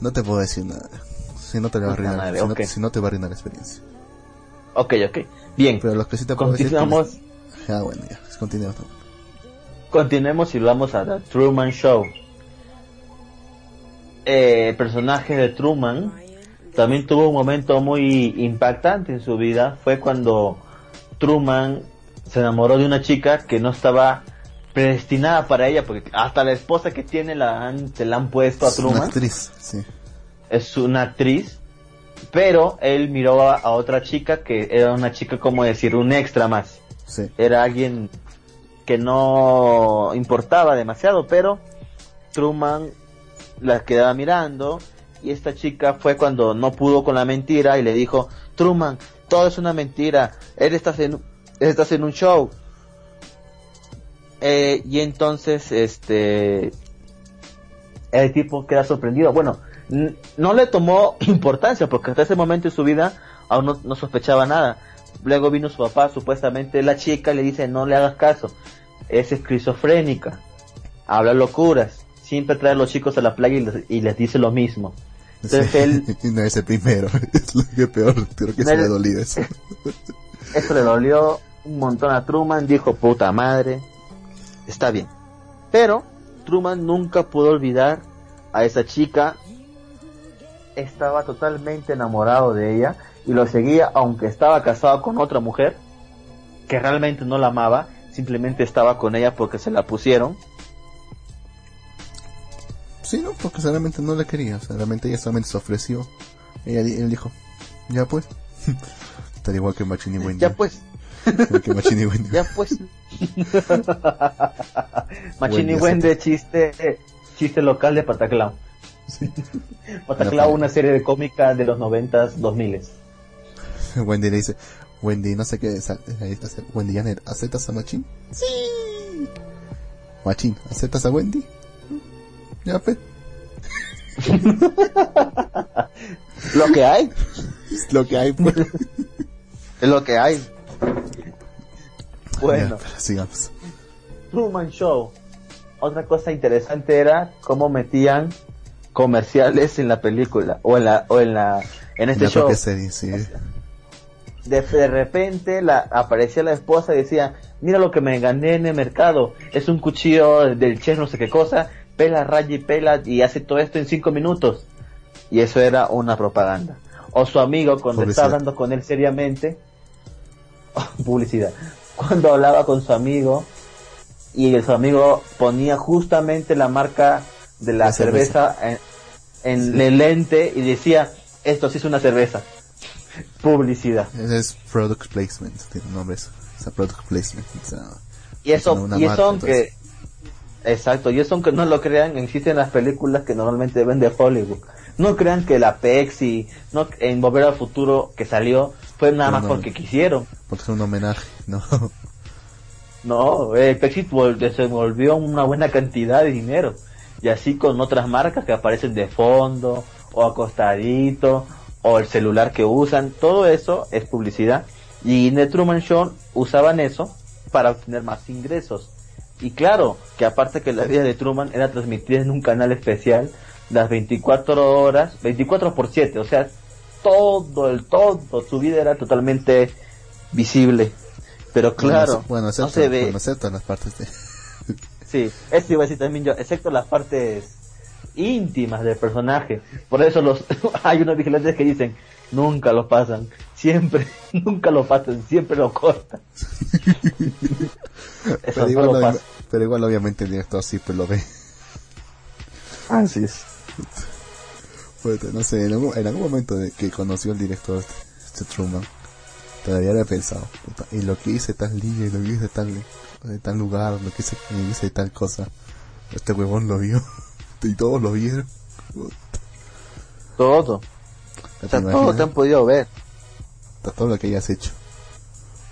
No te puedo decir nada. Si no te va a arruinar, si no te va a arruinar la experiencia. Ok, ok. Bien. Pero los que sí te continuamos. Ah, bueno, ya. Continuamos. Continuemos y vamos a The Truman Show. Eh, el personaje de Truman también tuvo un momento muy impactante en su vida. Fue cuando Truman se enamoró de una chica que no estaba predestinada para ella, porque hasta la esposa que tiene la han, se la han puesto a Truman. Es una actriz, sí. Es una actriz pero él miró a, otra chica que era una chica como decir un extra más. Era alguien que no importaba demasiado, pero Truman la quedaba mirando y esta chica fue cuando no pudo con la mentira y le dijo, Truman, todo es una mentira, él estás en, estás en un show. Eh, y entonces, este, el tipo queda sorprendido. Bueno, no le tomó importancia porque hasta ese momento en su vida aún no, sospechaba nada. Luego vino su papá, supuestamente la chica le dice no le hagas caso, es esquizofrénica, habla locuras, siempre trae a los chicos a la playa y les, dice lo mismo. Entonces él... no es el primero, es lo que peor, creo que se le dolió eso. eso le dolió un montón a Truman, dijo puta madre, está bien. Pero Truman nunca pudo olvidar a esa chica estaba totalmente enamorado de ella y lo seguía aunque estaba casado con otra mujer que realmente no la amaba, simplemente estaba con ella porque se la pusieron. Sí, no, porque realmente no la quería, realmente ella solamente se ofreció. Ella, él dijo, ya pues. Está igual que Machini Wendy. Ya pues. que Machini Wendy. ya pues. Machini Wendy, chiste, chiste local de Pataclao. Pataclao, una serie de cómica de los noventas, dos miles. Wendy le dice, Wendy, no sé qué, Wendy Janet, ¿aceptas a Machín? Sí. Machín, ¿aceptas a Wendy? Ya, pues. lo que hay. Es lo que hay, pues. es lo que hay. Bueno. sigamos. Truman Show. Otra cosa interesante era cómo metían comerciales en la película o en la o en la en este show. De, de, repente la aparecía la esposa y decía, "Mira lo que me gané en el mercado, es un cuchillo del chef no sé qué cosa, pela, raya y pela y hace todo esto en cinco minutos." Y eso era una propaganda. O su amigo cuando estaba hablando con él seriamente, publicidad. Cuando hablaba con su amigo y su amigo ponía justamente la marca de la, La cerveza. cerveza, en, en el lente y decía, esto sí es una cerveza. Publicidad. Ese es product placement, tiene un nombre eso. O sea, product placement. O sea, Y eso, Una y eso aunque, exacto, y eso aunque no lo crean, existen las películas que normalmente ven de Hollywood. No crean que la Pepsi, no, en Volver al Futuro que salió, fue nada No, más no. porque quisieron. porque es un homenaje, ¿no? No, eh, Pepsi vol- desenvolvió una buena cantidad de dinero. Y así con otras marcas que aparecen de fondo, o acostadito, o el celular que usan, todo eso es publicidad. Y en The Truman Show usaban eso para obtener más ingresos. Y claro, que aparte que la vida de Truman era transmitida en un canal especial las 24 horas, 24 por 7, o sea, todo el todo, su vida era totalmente visible. Pero claro, bueno, no excepto, se ve. bueno, excepto las partes de... Sí, eso iba a decir también yo, excepto las partes íntimas del personaje. Por eso los hay unos vigilantes que dicen, nunca lo pasan, siempre, nunca lo pasan, siempre lo cortan. pero, no igual, lo pasa. pero igual obviamente el director siempre lo ve. Así es. No sé, en algún, en algún momento de que conoció el director este, Truman, todavía había pensado, puta, y lo que hice tal día, y lo que hice tal, de tal lugar, lo que hice, hice tal cosa, este huevón lo vio, y todos lo vieron. Todo. ¿te O sea, te han podido ver. todo lo que hayas hecho,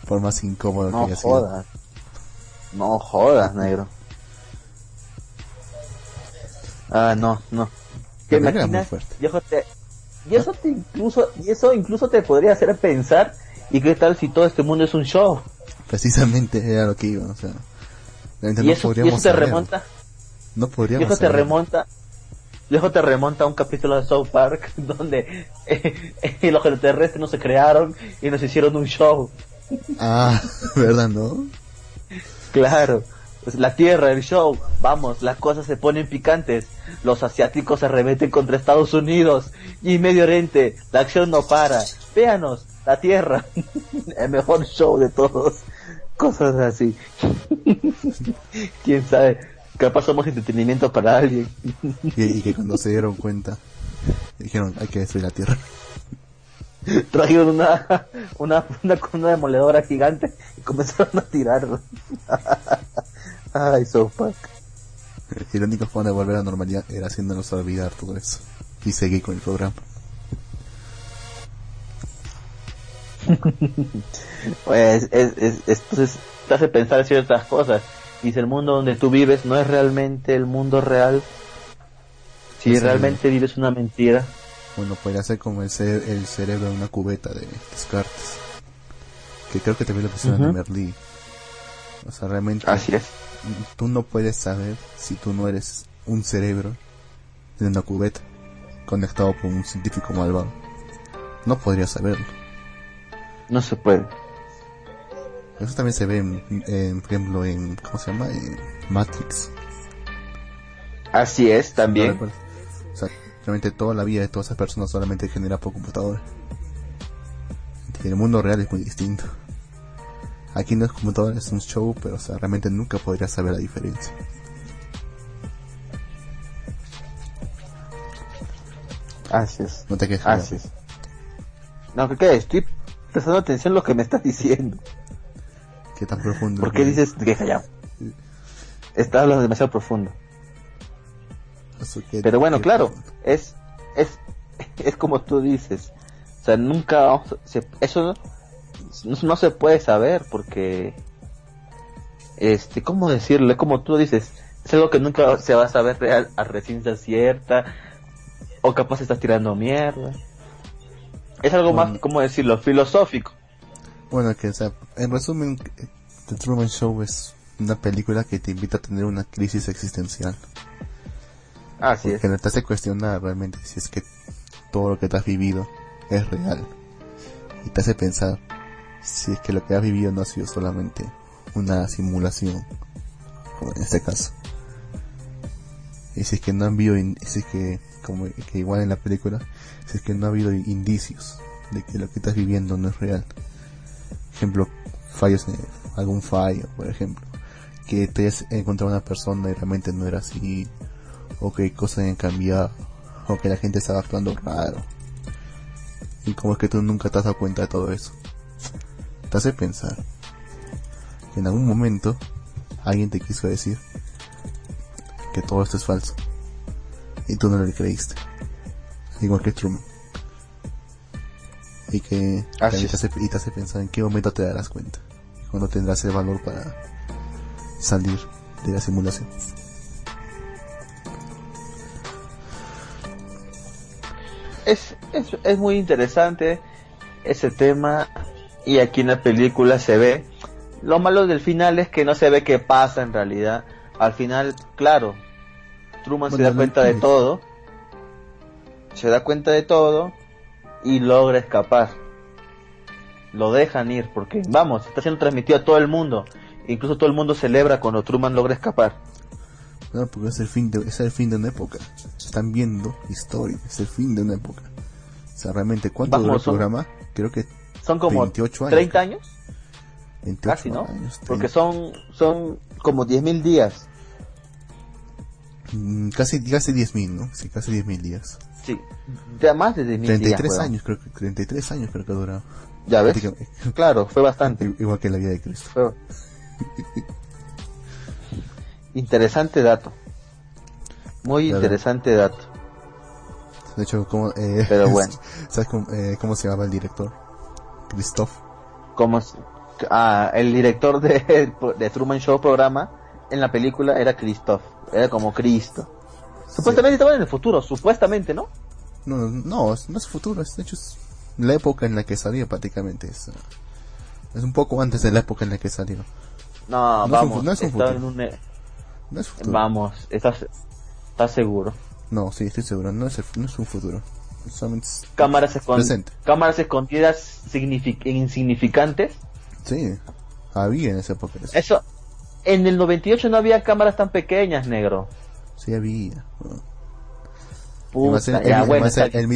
por más incómodo que No haya sido. jodas. No jodas, negro. Ah, no, no. ¿Te imaginas? Y eso te, y eso te incluso, y eso incluso te podría hacer pensar, ¿y qué tal si todo este mundo es un show? Precisamente era lo que iba, o sea, realmente Y no eso, podríamos remonta, No y podríamos te remonta, eso te remonta a un capítulo de South Park donde eh, los extraterrestres no se crearon y nos hicieron un show. Ah, ¿verdad, no? Claro, pues la Tierra, el show, vamos, las cosas se ponen picantes, los asiáticos se arremeten contra Estados Unidos y Medio Oriente, la acción no para, véanos, la Tierra, el mejor show de todos, cosas así. Quién sabe, capaz somos entretenimiento para alguien. Y, y que cuando se dieron cuenta, dijeron, hay que destruir la Tierra. Trajeron una, una, una, una demoledora gigante y comenzaron a tirarlo. Ay, Park. Y la única forma de volver a la normalidad era haciéndonos olvidar todo eso. Y seguir con el programa. Pues es, es, es- entonces te hace pensar ciertas cosas. Y si el mundo donde tú vives no es realmente el mundo real, si Pues, realmente vives una mentira, Bueno, podría ser como el, cere- el cerebro de una cubeta de Descartes. Que creo que también lo pusieron en Ujú. Merlí. O sea, realmente así es. tú no puedes saber si tú no eres un cerebro de una cubeta conectado por un científico malvado. No podrías saberlo. No se puede. Eso también se ve, en, en, por ejemplo, en, ¿cómo se llama? En Matrix. Así es ¿No también. O sea, realmente toda la vida de todas esas personas solamente genera por computadora. Y el mundo real es muy distinto. Aquí no es computadora, es un show, pero o sea, realmente nunca podrías saber la diferencia. Así es. No te quejes. Así es. No, que qué, estoy prestando atención a lo que me estás diciendo. ¿Qué tan profundo? ¿Por qué dices que callado? Estás hablando demasiado profundo. Que- Pero bueno, que- claro, es, es, es como tú dices. O sea, nunca, vamos a- se- eso no, no se puede saber porque, este, ¿cómo decirle? Como tú dices, es algo que nunca se va a saber real, a recién cierta, o capaz estás tirando mierda. Es algo más. ¿cómo decirlo? Filosófico. Bueno, que o sea, en resumen, The Truman Show es una película que te invita a tener una crisis existencial. Así es. Que te hace cuestionar realmente si es que todo lo que te has vivido es real. Y te hace pensar si es que lo que has vivido no ha sido solamente una simulación, como en este caso. Y si es que no han habido, si es que, como que igual en la película, si es que no ha habido indicios de que lo que estás viviendo no es real. Ejemplo, fallos, algún fallo, por ejemplo. Que te hayas encontrado una persona y realmente no era así, o que cosas han cambiado, o que la gente estaba actuando raro. Y como es que tú nunca te has dado cuenta de todo eso. Te hace pensar que en algún momento alguien te quiso decir que todo esto es falso. Y tú no le creíste. Igual que Truman. Y que Así y te, hace, y te hace pensar en qué momento te darás cuenta. Cuando tendrás el valor para salir de la simulación. Es, es, es muy interesante ese tema y aquí en la película se ve. Lo malo del final es que no se ve qué pasa en realidad. Al final, claro, Truman se da no cuenta de todo. Se da cuenta de todo y logra escapar. Lo dejan ir porque, vamos, está siendo transmitido a todo el mundo. Incluso todo el mundo celebra cuando Truman logra escapar. No, porque es el fin de, es el fin de una época. Están viendo historia, es el fin de una época. O sea, realmente, ¿cuánto Vamos, duró el son- programa? Creo que Son como 28 años. 30 años. 28 Casi, ¿no? años, Porque 30. son, son como 10.000 días. Mm, casi, casi 10.000, ¿no? Sí, casi 10.000 días. Sí, ya más de 10.000 días. 33 weón. años, creo que 33 años creo que ha durado. Ya ves, Prácticamente- claro, fue bastante. Igual que la vida de Cristo. Fue... Interesante dato. Muy Claro. interesante dato. De hecho, ¿cómo, eh, Pero bueno. ¿sabes cómo, eh, cómo se llamaba el director? Christoph. Como s- ah, el director de, de Truman Show programa en la película era Christoph, era como Cristo. Supuestamente estaba en el futuro, supuestamente, ¿no? No, no, no, es- no es futuro, es, de hecho es la época en la que salió prácticamente. Es, eh, es un poco antes de la época en la que salió. No, No es un vamos, no es un futuro. en un, No es futuro. vamos, estás, estás seguro. No, sí, estoy seguro, no es, el- no es un futuro. Es- Cámaras, escon- Presente. cámaras escondidas signific- insignificantes. Sí, había en esa época. eso. Eso, en el 98 no había cámaras tan pequeñas, negro. Sí, había. bueno. Además, ya, bueno, él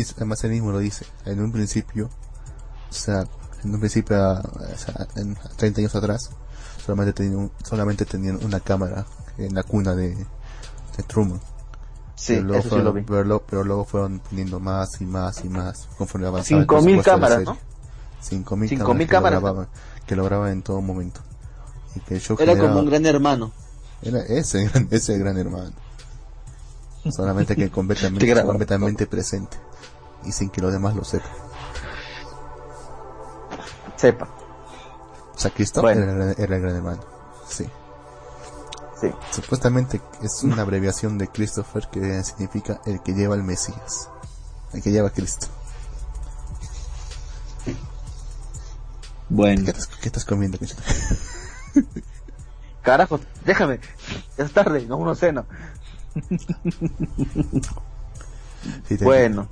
mismo lo dice. En un principio, o sea, en un principio, ah, o sea, en 30 años atrás, solamente tenían, un- solamente tenían una cámara en la cuna de, de Truman. Sí, pero, luego eso sí lo vi. pero, luego, pero luego fueron poniendo más y más y más conforme avanzaba. el 5.000 presupuesto de la cámaras. ¿no? 5.000 5.000 cámaras, que cámaras. lo grababan, que lo grababan en todo momento. Y que el show Era generaba- como un gran hermano. era ese, ese gran hermano. Solamente que completamente, completamente presente. Y sin que los demás lo sepan. Sepa, O sea, Bueno. era, el gran- era el gran hermano. Sí. sí. Supuestamente es una abreviación de Christopher que significa el que lleva al Mesías. El que lleva a Cristo. Bueno. ¿Qué estás, qué estás comiendo, Cristo? Carajo, déjame. Ya es tarde, no uno cena. Sí, Bueno.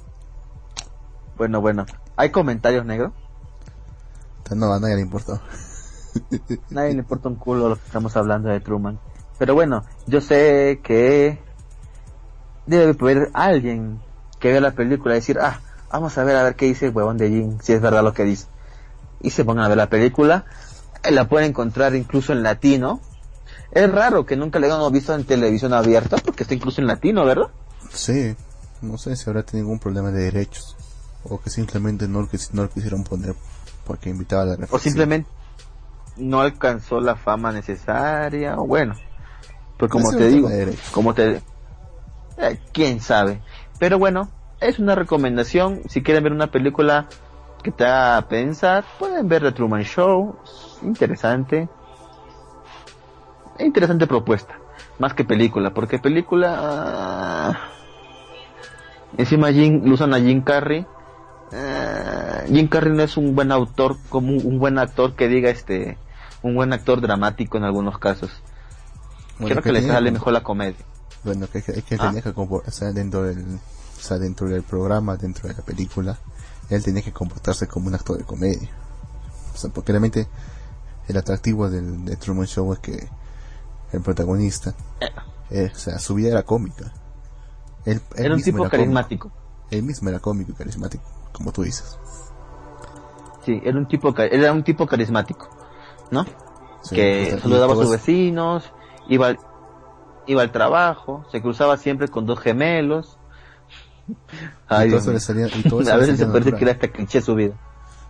Bueno, bueno. ¿Hay comentarios, negro? No, a nadie le importó. Nadie le importa un culo lo que estamos hablando de Truman. Pero bueno, yo sé que debe haber alguien que vea la película y decir, ah, vamos a ver a ver qué dice el huevón de Jim, si es verdad lo que dice. Y se pongan a ver la película. Eh, La pueden encontrar incluso en latino. Es raro que nunca la hayamos visto en televisión abierta porque está incluso en latino, ¿verdad? Sí. No sé si habrá tenido ningún problema de derechos. O que simplemente no lo, quis- no lo quisieron poner porque invitaba a la O reflexión. simplemente no alcanzó la fama necesaria, o bueno. Pues como te digo, de como te... eh, quién sabe. Pero bueno, es una recomendación. Si quieren ver una película que te haga pensar, pueden ver The Truman Show. Es interesante. Interesante propuesta. Más que película, porque película... ah, Encima Jim, usan a Jim Carrey. Eh, Jim Carrey no es un buen autor, como un, un buen actor que diga este, un buen actor dramático en algunos casos. Bueno, Creo que le sale mejor la comedia. Bueno, que, que, que él Ah. tenía que compor- o sea, dentro del, o sea, dentro del programa, dentro de la película, él tenía que comportarse como un actor de comedia. O sea, porque realmente el atractivo del, de Truman Show es que el protagonista, eh, o sea, su vida era cómica. Él, él Era un tipo cómico. carismático. Él mismo era cómico y carismático, como tú dices. Sí, era un tipo, era un tipo carismático, ¿no? Sí, que pues, saludaba a sus vecinos, iba, al- iba al trabajo, se cruzaba siempre con dos gemelos. Ay, y todo eso le salía, y todo eso a veces se salía parece natural. que era hasta cliché su vida.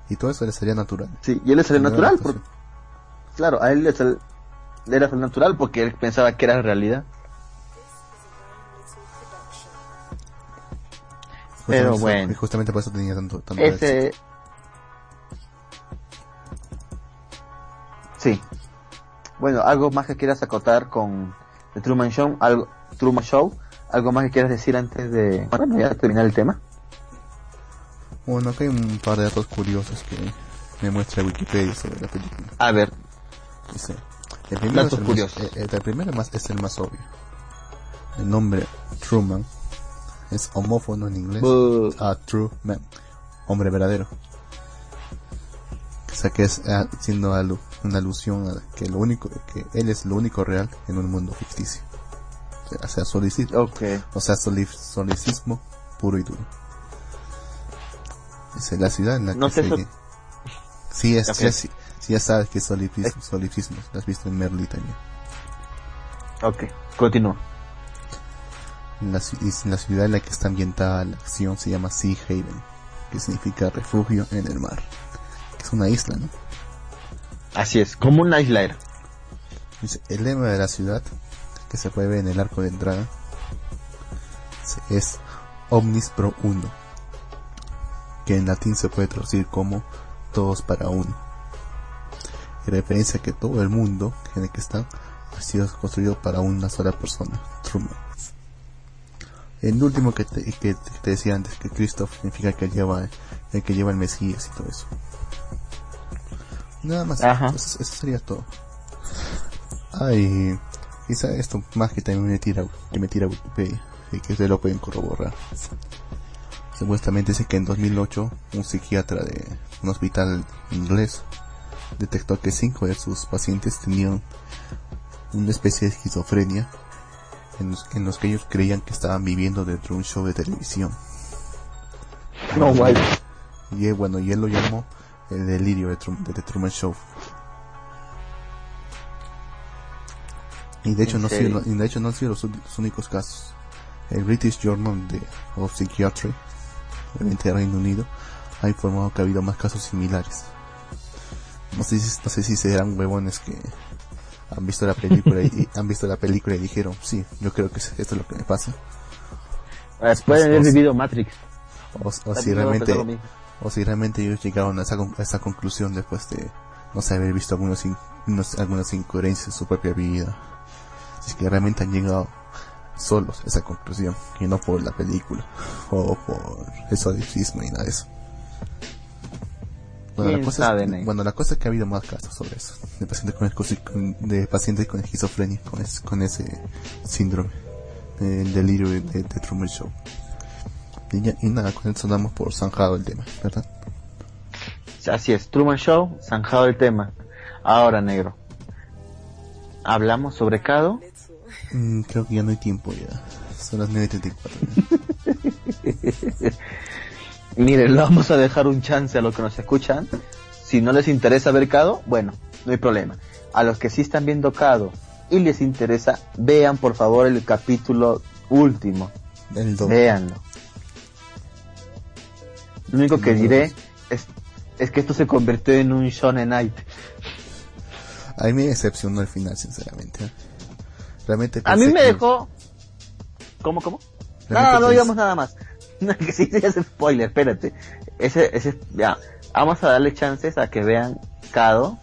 Y todo eso le salía natural. Sí, y él le era natural, porque, claro, a él le sal- le era natural porque él pensaba que era realidad. Pero Justamente- bueno. Justamente por eso tenía tanto, tanto Ese... éxito. Sí. Bueno, algo más que quieras acotar con The Truman Show, algo, Truman Show, algo más que quieras decir antes de, bueno, ya terminar el tema. Bueno, acá hay un par de datos curiosos que me muestra Wikipedia sobre la película. A ver, Dice, el primero, Datos es el, curiosos. Más, eh, el primero más, es el más obvio. El nombre Truman es homófono en inglés bu- a True Man, hombre verdadero. O sea que es ah, siendo alu- una alusión a que lo único que él es lo único real en un mundo ficticio. O sea, solici- ok, o sea soli- solicismo puro y duro. Dice la ciudad en la No que se... Sí, es, Ok. sí, sí, ya sabes que es solicismo, solicismo. Lo has visto en Merly también. ok, continúa. La, la ciudad en la que está ambientada la acción se llama Sea Haven, que significa refugio en el mar. Es una isla, ¿no? Así es, como una isla era. El lema de la ciudad, que se puede ver en el arco de entrada, es Omnis Pro Uno, que en latín se puede traducir como todos para uno. Y referencia que todo el mundo en el que está ha sido construido para una sola persona, Truman. El último que te, que te decía antes, que Christoph significa que lleva, el que lleva el Mesías y todo eso. Nada más, eso sería todo. Ay, quizá esto más que también me tira, que me tira Wikipedia, y que ustedes lo pueden corroborar. Supuestamente dice que en 2008 un psiquiatra de un hospital inglés detectó que cinco de sus pacientes tenían una especie de esquizofrenia en los, en los que ellos creían que estaban viviendo dentro de un show de televisión. No, guay. Y él, bueno, y él lo llamó el delirio de, de Truman Show. Y de hecho ¿En no sido, y de hecho no han sido los únicos casos. El British Journal de, of Psychiatry, obviamente de Reino Unido, ha informado que ha habido más casos similares. No sé si, no sé si serán huevones que han visto la película y, han visto la película y dijeron, sí, yo creo que esto es lo que me pasa. Eh, Pueden haber o- vivido Matrix. O, o si realmente, o si realmente ellos llegaron a esa, a esa conclusión después de no sé haber visto algunos, in- unos- algunas incoherencias en su propia vida si es que realmente han llegado solos a esa conclusión y no por la película o por el solicismo y nada de eso bueno la, ¿Quién cosa es, Ney? bueno, la cosa es que ha habido más casos sobre eso de pacientes con, de pacientes con esquizofrenia con, es- con ese síndrome el delirio de, de, de Truman Show y, ya- y nada, con eso damos por zanjado el tema, ¿verdad? Así es, Truman Show, zanjado el tema. Ahora, negro. Hablamos sobre Cado. Mm, creo que ya no hay tiempo ya. Son las 9.34. Miren, le vamos a dejar un chance a los que nos escuchan. Si no les interesa ver Cado, bueno, no hay problema. A los que sí están viendo Cado y les interesa, vean por favor el capítulo último. El. Véanlo. Lo único que diré es, es que esto se convirtió en un Shonen Night. A mí me decepcionó el final, sinceramente. Realmente A mí me que- dejó... ¿Cómo, cómo? Realmente no, no digamos nada más. que sí, es spoiler, espérate. Ese, ese, ya. Vamos a darle chances a que vean Cado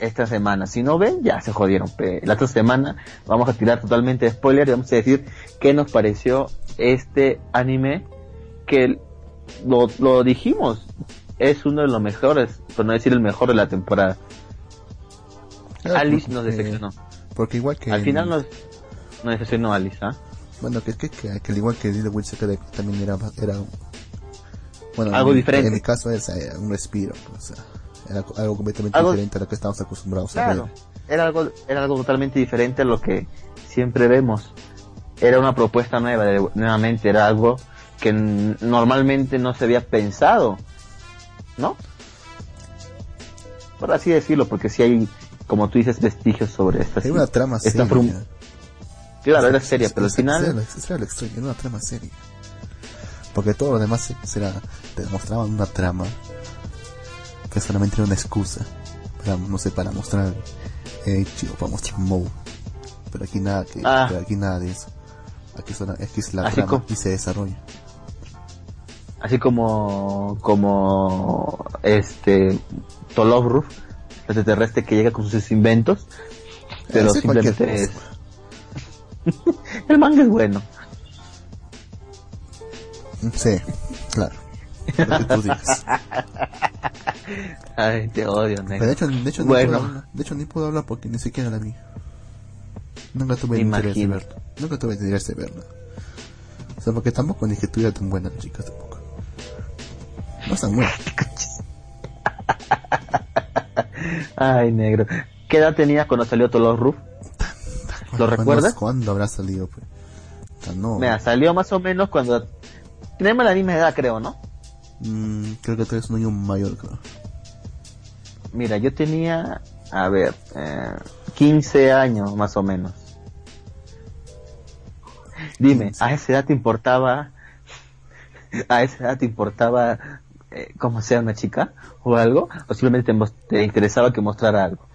esta semana. Si no ven, ya se jodieron. La otra semana vamos a tirar totalmente de spoiler y vamos a decir qué nos pareció este anime que lo, lo dijimos. Es uno de los mejores, por no decir el mejor de la temporada. Claro, Alice porque- nos decepcionó. Porque igual que... Al final nos, nos decepcionó Alice, ¿ah? Bueno, que, que, que, que al igual que Little Witch Academy también era... era bueno, Algo en, diferente. En mi caso es eh, un respiro, pues, era algo completamente Algo- diferente a lo que estamos acostumbrados a Claro, ver. era algo, era algo totalmente diferente a lo que siempre vemos. Era una propuesta nueva, de- nuevamente, era algo que normalmente no se había pensado, ¿no? Por así decirlo, porque si hay, como tú dices, vestigios sobre esta Hay una trama esta seria. Claro, era seria, pero al era final... era lo extraño, era una trama seria. Porque todo lo demás será, te mostraban una trama que solamente era una excusa para, no sé, para mostrar Echi o para mostrar Mou. Pero aquí nada que, Ah. pero aquí nada de eso. Aquí, aquí es la Así trama como- y se desarrolla. Así como... Como... Este... Tolobruf, el extraterrestre que llega con sus inventos. Pero Ese cualquier simplemente es... El manga es bueno. Sí, claro. Lo que tú digas. Ay, te odio, Pero negro. de hecho, de hecho, Bueno. ni puedo hablar, de hecho ni puedo hablar porque ni siquiera la vi. Nunca tuve interés de verla. Nunca tuve interés de verla. O sea, porque tampoco ni que estuviera tan buena la chica tampoco. No es tan buena. Ay, negro. ¿Qué edad tenías cuando salió Tolobruf? ¿Lo ¿Cuándo- recuerdas? ¿Cuándo habrá salido? Pues? No. Mira, salió más o menos cuando... Tenemos la misma edad, creo, ¿no? Mm, creo que tú eres un año mayor, creo. Mira, yo tenía, a ver, eh, 15 años más o menos. Dime, 15. ¿a esa edad te importaba, a esa edad te importaba eh, cómo sea una chica o algo? ¿O simplemente te interesaba que mostrara algo?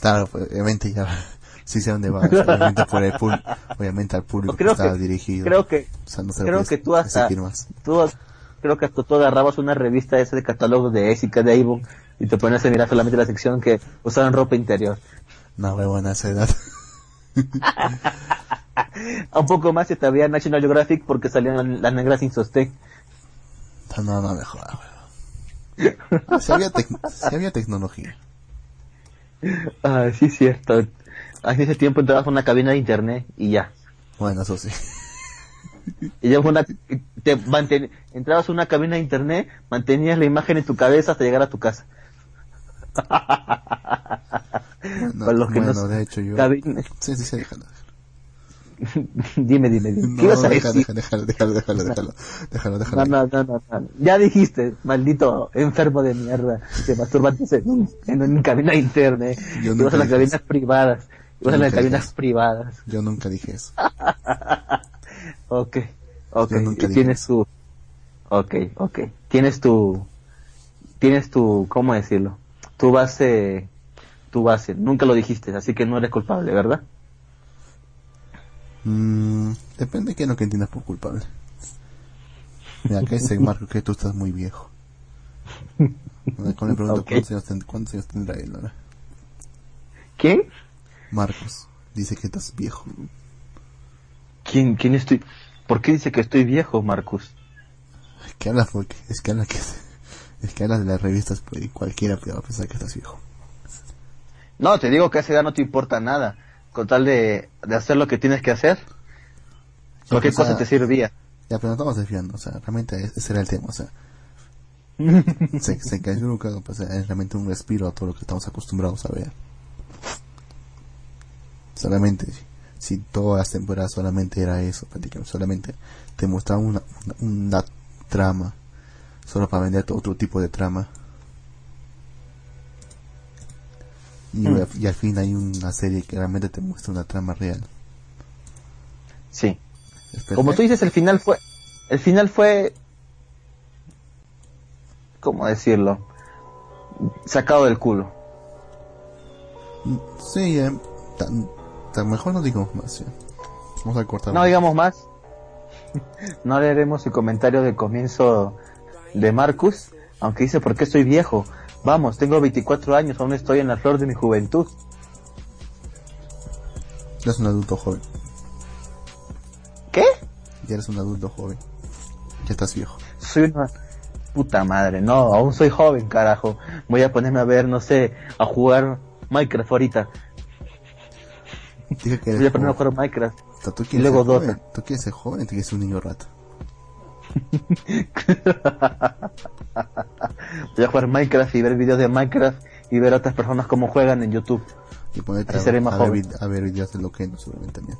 Claro, pues, obviamente ya. Sí sé dónde va. Obviamente, por el pul- obviamente al público que estaba dirigido. Creo que, o sea, no se lo creo que tú hasta, tú, creo que hasta tú agarrabas una revista esa de catálogo de Ésica de Avon y te ponías a mirar solamente la sección que usaban ropa interior. No, huevón, a esa edad. Un poco más si te había National Geographic porque salían las negras sin sostén. No, no me jodas, huevón. Si había, tec- sí había tecnología. Ah, sí, es cierto. Hace ese tiempo entrabas a una cabina de internet y ya. Bueno, eso sí. Y ya fue una, te manten- entrabas a una cabina de internet, mantenías la imagen en tu cabeza hasta llegar a tu casa. Bueno, Para los que no bueno, saben, de hecho yo... cabina- Sí, sí, sí, déjalo. dime, dime, dime. ¿Qué No, ibas a déjalo, decir? déjalo, déjalo, déjalo, déjalo, déjalo, déjalo. No, no, no, no. Ya dijiste, maldito enfermo de mierda, que masturbantes en, en una cabina de internet. Yo nunca a las dije cabinas eso. privadas. Ibas a las cabinas eso. privadas. Yo nunca dije eso. Ok, ok, tienes tu, ok, ok, tienes tu, tienes tu, ¿cómo decirlo? Tu base, tu base, nunca lo dijiste, así que no eres culpable, ¿verdad? Mm, depende de qué es lo que entiendas por culpable. Mira, acá dice Marco que tú estás muy viejo. Le pregunto cuántos, años ten- cuántos años tendrá él ahora. ¿Quién? Marcos dice que estás viejo. ¿Quién, quién estoy? ¿Por qué dice que estoy viejo, Marcus? Es que hablas porque, es que hablas que, es que hablas de las revistas pues, y cualquiera puede pensar que estás viejo. No, te digo que a esa edad no te importa nada, con tal de, de hacer lo que tienes que hacer, cualquier cosa te servía. Ya, pero no estamos desviando, o sea, realmente ese era el tema, o sea. se, se cayó un cago, pues, es realmente un respiro a todo lo que estamos acostumbrados a ver. Solamente, si todas las temporadas solamente era eso, prácticamente, solamente te mostraba una, una, una trama, solo para venderte otro tipo de trama. Y, Mm. y al fin hay una serie que realmente te muestra una trama real. Sí. Como tú dices, el final fue, el final fue, ¿cómo decirlo? Sacado del culo. Sí, eh, tan, tan mejor no digamos más. Vamos a cortar. No digamos más. No leeremos el comentario de comienzo de Marcus, aunque dice, ¿por qué estoy viejo? Vamos, tengo 24 años, aún estoy en la flor de mi juventud. Ya eres un adulto joven. ¿Qué? Ya eres un adulto joven. Ya estás viejo. Soy una puta madre, no, aún soy joven, carajo. Voy a ponerme a ver, no sé, a jugar Minecraft ahorita. Dije que Voy a eres ponerme a jugar Minecraft. O sea, tú y luego ser joven. Dota. Tú quieres ser joven tú quieres ser un niño rato. Voy a jugar Minecraft y ver videos de Minecraft y ver a otras personas cómo juegan en YouTube. Y ponerte a, seré más a ver, a ver videos de lo que no, seguramente también.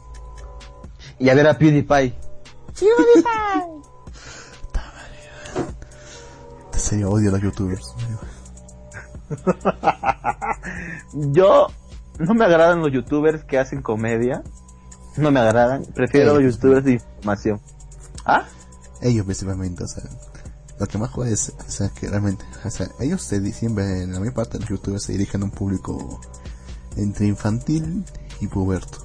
Y a ver a PewDiePie. En serio, odio a los youtubers. Yo no me agradan los youtubers que hacen comedia. No me agradan. Prefiero los youtubers de información. ¿Ah? Ellos principalmente, o sea, lo que más juega es, o sea, que realmente, o sea, ellos se siempre, en la mayor parte de los youtubers se dirigen a un público entre infantil y puberto.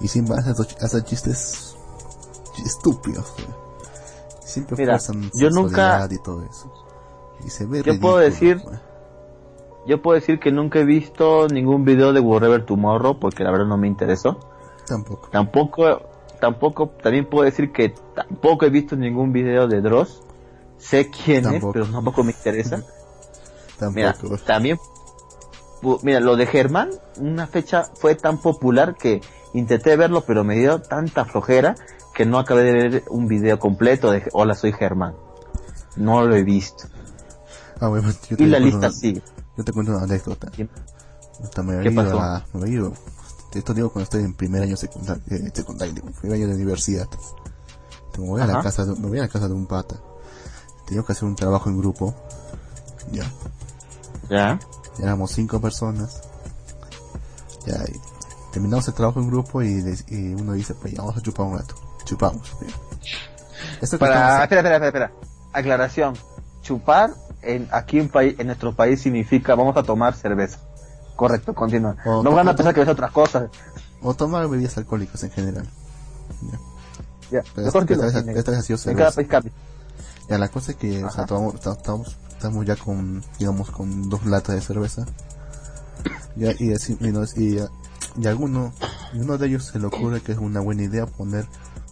Y siempre hacen, hacen chistes estúpidos. Siempre Mira, yo nunca y todo eso. Y se ve yo puedo decir yo puedo decir que nunca he visto ningún video de Whatever Tomorrow porque la verdad no me interesó. Tampoco. Tampoco tampoco también puedo decir que tampoco he visto ningún video de Dross. Sé quién es, pero tampoco me interesa. tampoco. Mira, también mira, lo de Germán, una fecha fue tan popular que intenté verlo, pero me dio tanta flojera que no acabé de ver un video completo de Hola, soy Germán. No lo he visto. Ah, bueno, y la lista sigue. Yo te cuento una anécdota. ¿Qué, me pasó? A, me ido, esto digo cuando estoy en primer año secundario, eh, secundario primer año de universidad. Me voy a la casa, de, me voy a la casa de un pata. Tenía que hacer un trabajo en grupo. Ya. Ya. Éramos cinco personas. Ya, y terminamos el trabajo en grupo y, uno dice, pues ya vamos a chupar un rato. Chupamos. Para, espera, espera, espera, Aclaración. Chupar en, aquí en, país, en nuestro país significa vamos a tomar cerveza. Correcto, continúa. no van a pensar que es otras cosas. O tomar bebidas alcohólicas en general. Ya. ya. esta, vez, ha sido cerveza. En cada país cambia. Ya, la cosa es que o sea, tomamos, estamos, estamos ya con, digamos, con dos latas de cerveza. Ya, y, y, y, alguno, y uno de ellos se le ocurre que es una buena idea poner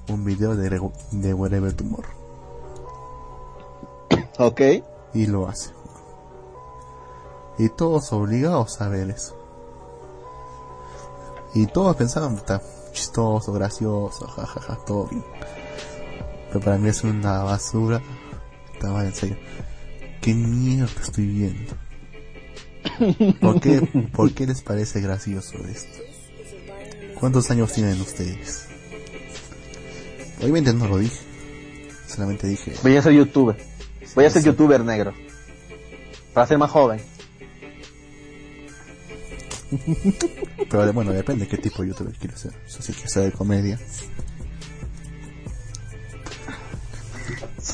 un video de, de Wherever Tomorrow. Ok. Y lo hace. Y todos obligados a ver eso. Y todos pensaban, está chistoso, gracioso, jajaja, todo bien. Pero para mí es una basura. Estaba en serio. ¿Qué mierda estoy viendo? ¿Por qué, ¿Por qué les parece gracioso esto? ¿Cuántos años tienen ustedes? Obviamente no lo dije. Solamente dije. Voy a ser youtuber. Voy a ser youtuber negro. Para ser más joven. Pero bueno, depende de qué tipo de youtuber quieres ser. O sea, si quieres ser de comedia.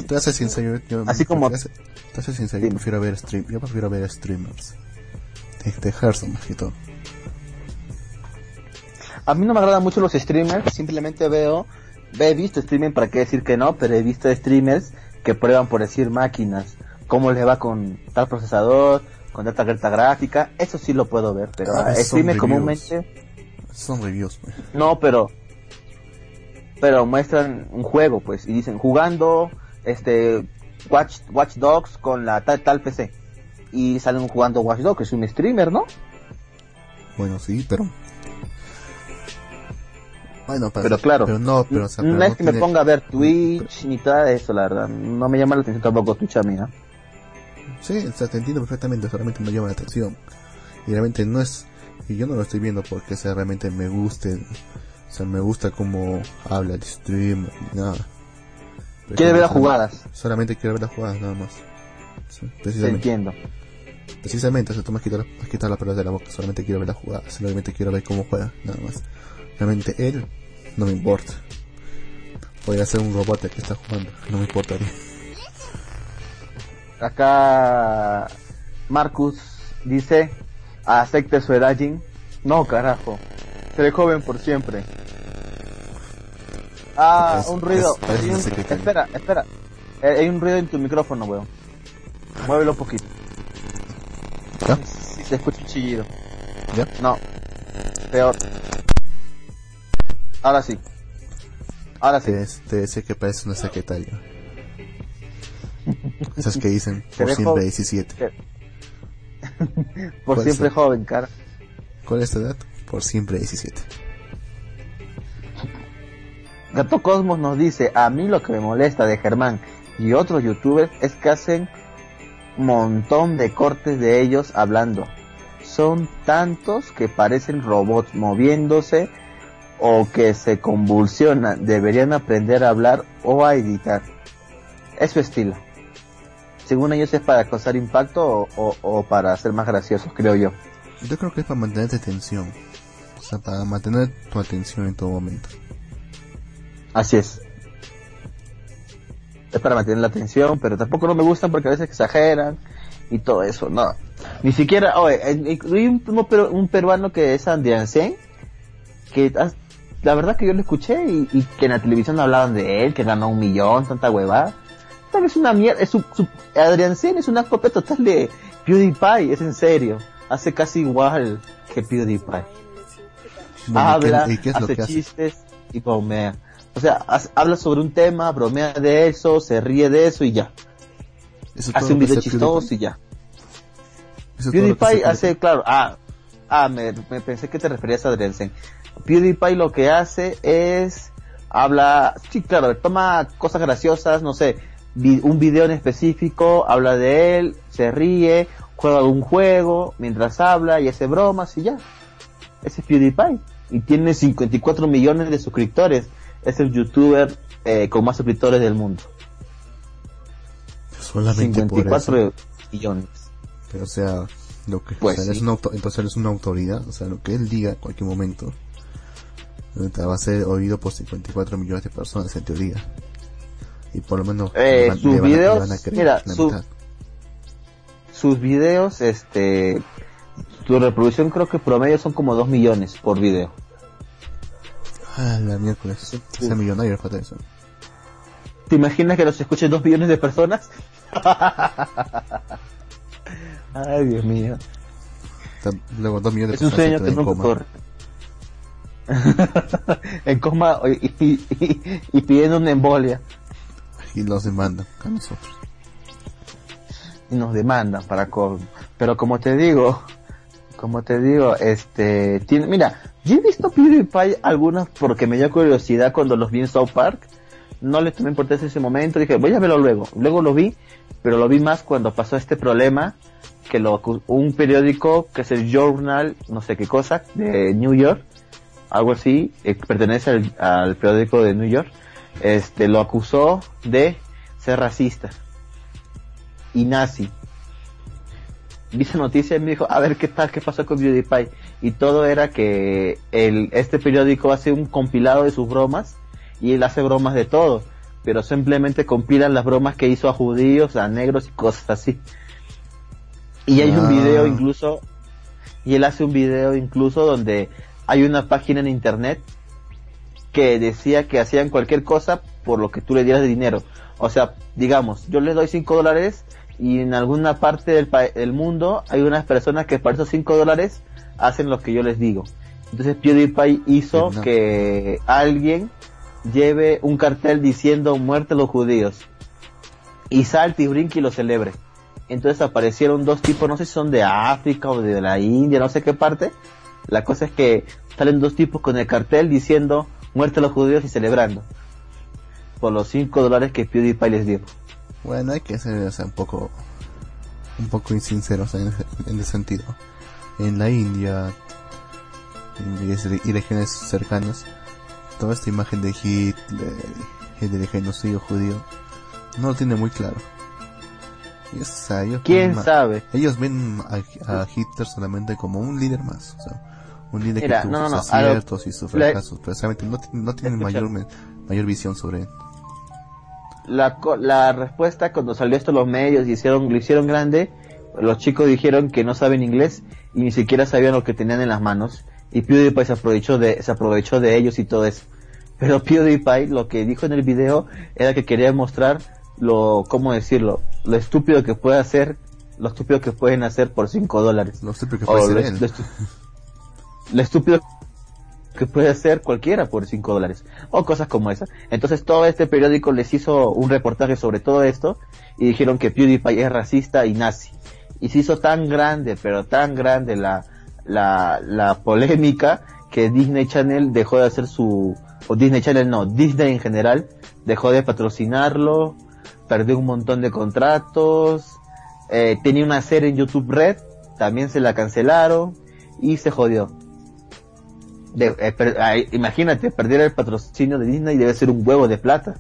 Te haces sincero, yo, Así como... Te haces sincero, yo prefiero ver stream, yo prefiero ver streamers. De, de Hearthstone más que todo. A mí no me agradan mucho los streamers, simplemente veo he visto streaming, para qué decir que no, pero he visto streamers que prueban por decir máquinas, cómo les va con tal procesador, con tal tarjeta gráfica, eso sí lo puedo ver, pero ah, streamers comúnmente... Son reviews. Pues. No, pero... Pero muestran un juego, pues, y dicen, jugando, este, Watch, Watch Dogs con la tal, tal PC. Y salen jugando Watch Dogs, es un streamer, ¿no? Bueno, sí, pero bueno, pero, claro, pero no, pero, no es que me ponga a ver Twitch ni nada de eso, la verdad. No me llama la atención tampoco Twitch a mí, ¿no? Sí, o sea, te entiendo perfectamente, solamente me llama la atención. Y realmente no es, y yo no lo estoy viendo porque sea realmente me guste, o sea, me gusta cómo habla el stream, nada. quiere ver las jugadas. Solamente quiere ver las jugadas, nada más. Sí, precisamente. entiendo. Precisamente, o sea, tú me has quitado, me has quitado la pelota de la boca, solamente quiero ver las jugadas, solamente quiero ver cómo juega, nada más. Realmente él no me importa. Podría ser un robot que está jugando, no me importaría. Acá Marcus dice, acepte su edaging. No, carajo. Seré joven por siempre. Ah, un ruido. espera, espera. Eh, hay un ruido en tu micrófono, weón. Muévelo un poquito. ¿Ya? Si se escucha un chillido. ¿Ya? No. Peor. Ahora sí. Ahora sí. Te, decía que parece una secretaria. Esas que dicen por siempre 17. por siempre joven, cara. ¿Cuál es tu edad? Por siempre 17. Gato Cosmos nos dice, a mí lo que me molesta de Germán y otros youtubers es que hacen un montón de cortes de ellos hablando. Son tantos que parecen robots moviéndose o que se convulsionan deberían aprender a hablar o a editar. Es su estilo. Según ellos es para causar impacto o, para ser más graciosos, creo yo. Yo creo que es para mantener atención. O sea, para mantener tu atención en todo momento. Así es. Es para mantener la atención, pero tampoco no me gustan porque a veces exageran y todo eso, no. Ni siquiera, oye, hay un, un, peruano que es Andriansen, que la verdad que yo lo escuché y, que en la televisión hablaban de él, que ganó un millón, tanta huevada. Tal vez una mierda, es su, Adrian Sen es una copia total de PewDiePie, es en serio. Hace casi igual que PewDiePie. habla, hace chistes y bromea. O sea, habla sobre un tema, bromea de eso, se ríe de eso y ya. hace un video chistoso y ya. PewDiePie hace, claro, ah, ah, me, pensé que te referías a Adrian Sen. PewDiePie lo que hace es, habla, sí, claro, toma cosas graciosas, no sé, un video en específico, habla de él, se ríe, juega un juego mientras habla y hace bromas y ya. Ese es PewDiePie. Y tiene 54 millones de suscriptores. Es el youtuber eh, con más suscriptores del mundo. Solamente 54 millones. Pero o sea, lo que pues es una entonces es una autoridad, o sea, lo que él diga en cualquier momento va a ser oído por 54 millones de personas en teoría y por lo menos eh, sus videos mira sus videos este su reproducción creo que promedio son como 2 millones por video. Ah la miércoles. Ese millonario falta eso. ¿te imaginas que los escuchen 2 millones de personas? ay Dios mío. Luego 2 millones de es personas un sueño en coma. y, y, pidiendo una embolia y los demandan a nosotros. Y nos demandan para con... Pero como te digo, como te digo, este, tiene, mira, yo he visto PewDiePie algunas porque me dio curiosidad cuando los vi en South Park. No les tomé importancia en ese momento, dije, voy a verlo luego. Luego lo vi, pero lo vi más cuando pasó este problema que lo un periódico que es el Journal, no sé qué cosa, de New York, algo así, eh, pertenece al, al periódico de New York, este, lo acusó de ser racista y nazi. Vi esa noticia y me dijo, a ver qué tal, qué pasó con PewDiePie. Y todo era que el, este periódico hace un compilado de sus bromas y él hace bromas de todo, pero simplemente compilan las bromas que hizo a judíos, a negros y cosas así. Y hay un ah. video incluso, y él hace un video incluso donde hay una página en internet que decía que hacían cualquier cosa por lo que tú le dieras de dinero. O sea, digamos, yo les doy 5 dólares y en alguna parte del, del mundo hay unas personas que para esos 5 dólares hacen lo que yo les digo. Entonces PewDiePie hizo que alguien lleve un cartel diciendo muerte a los judíos y salte y brinque y lo celebre. Entonces aparecieron dos tipos, no sé si son de África o de la India, no sé qué parte. La cosa es que salen dos tipos con el cartel diciendo muerte a los judíos y celebrando por los 5 dólares que PewDiePie les dio. Bueno, hay que ser un poco un poco insinceros en, ese sentido. En la India y regiones cercanas, toda esta imagen de Hitler y de genocidio judío no lo tiene muy claro. ¿Quién sabe? Ellos ven a, Hitler solamente como un líder más. O sea, un líder que tuvo sus aciertos y sus fracasos, pero no, tienen mayor, mayor visión sobre él. La, la respuesta cuando salió esto los medios y hicieron, lo hicieron grande, los chicos dijeron que no saben inglés y ni siquiera sabían lo que tenían en las manos. Y PewDiePie se aprovechó de, se aprovechó de ellos y todo eso. Pero PewDiePie lo que dijo en el video era que quería mostrar lo, ¿cómo decirlo? Lo estúpido que puede hacer, lo estúpido que pueden hacer por 5 dólares. Lo estúpido que puede hacer lo estúpido que puede hacer cualquiera por 5 dólares o cosas como esa. Entonces todo este periódico les hizo un reportaje sobre todo esto y dijeron que PewDiePie es racista y nazi. Y se hizo tan grande, pero tan grande la, la, la polémica que Disney Channel dejó de hacer su, o Disney Channel no, Disney en general dejó de patrocinarlo, perdió un montón de contratos, eh, tenía una serie en YouTube Red, también se la cancelaron y se jodió. Eh, imagínate, perder el patrocinio de Disney debe ser un huevo de plata.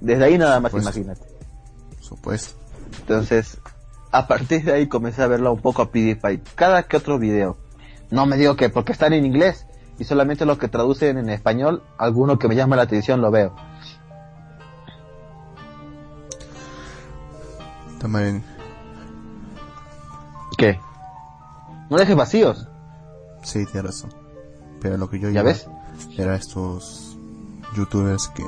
Desde ahí nada más, imagínate. Supuesto. Entonces, a partir de ahí comencé a verlo un poco a PewDiePie. Cada que otro video. No me digo que porque están en inglés y solamente los que traducen en español, alguno que me llama la atención lo veo. También, ¿Qué? No dejes vacíos. sí, tienes razón. Pero lo que yo ¿Ya ves? era estos youtubers que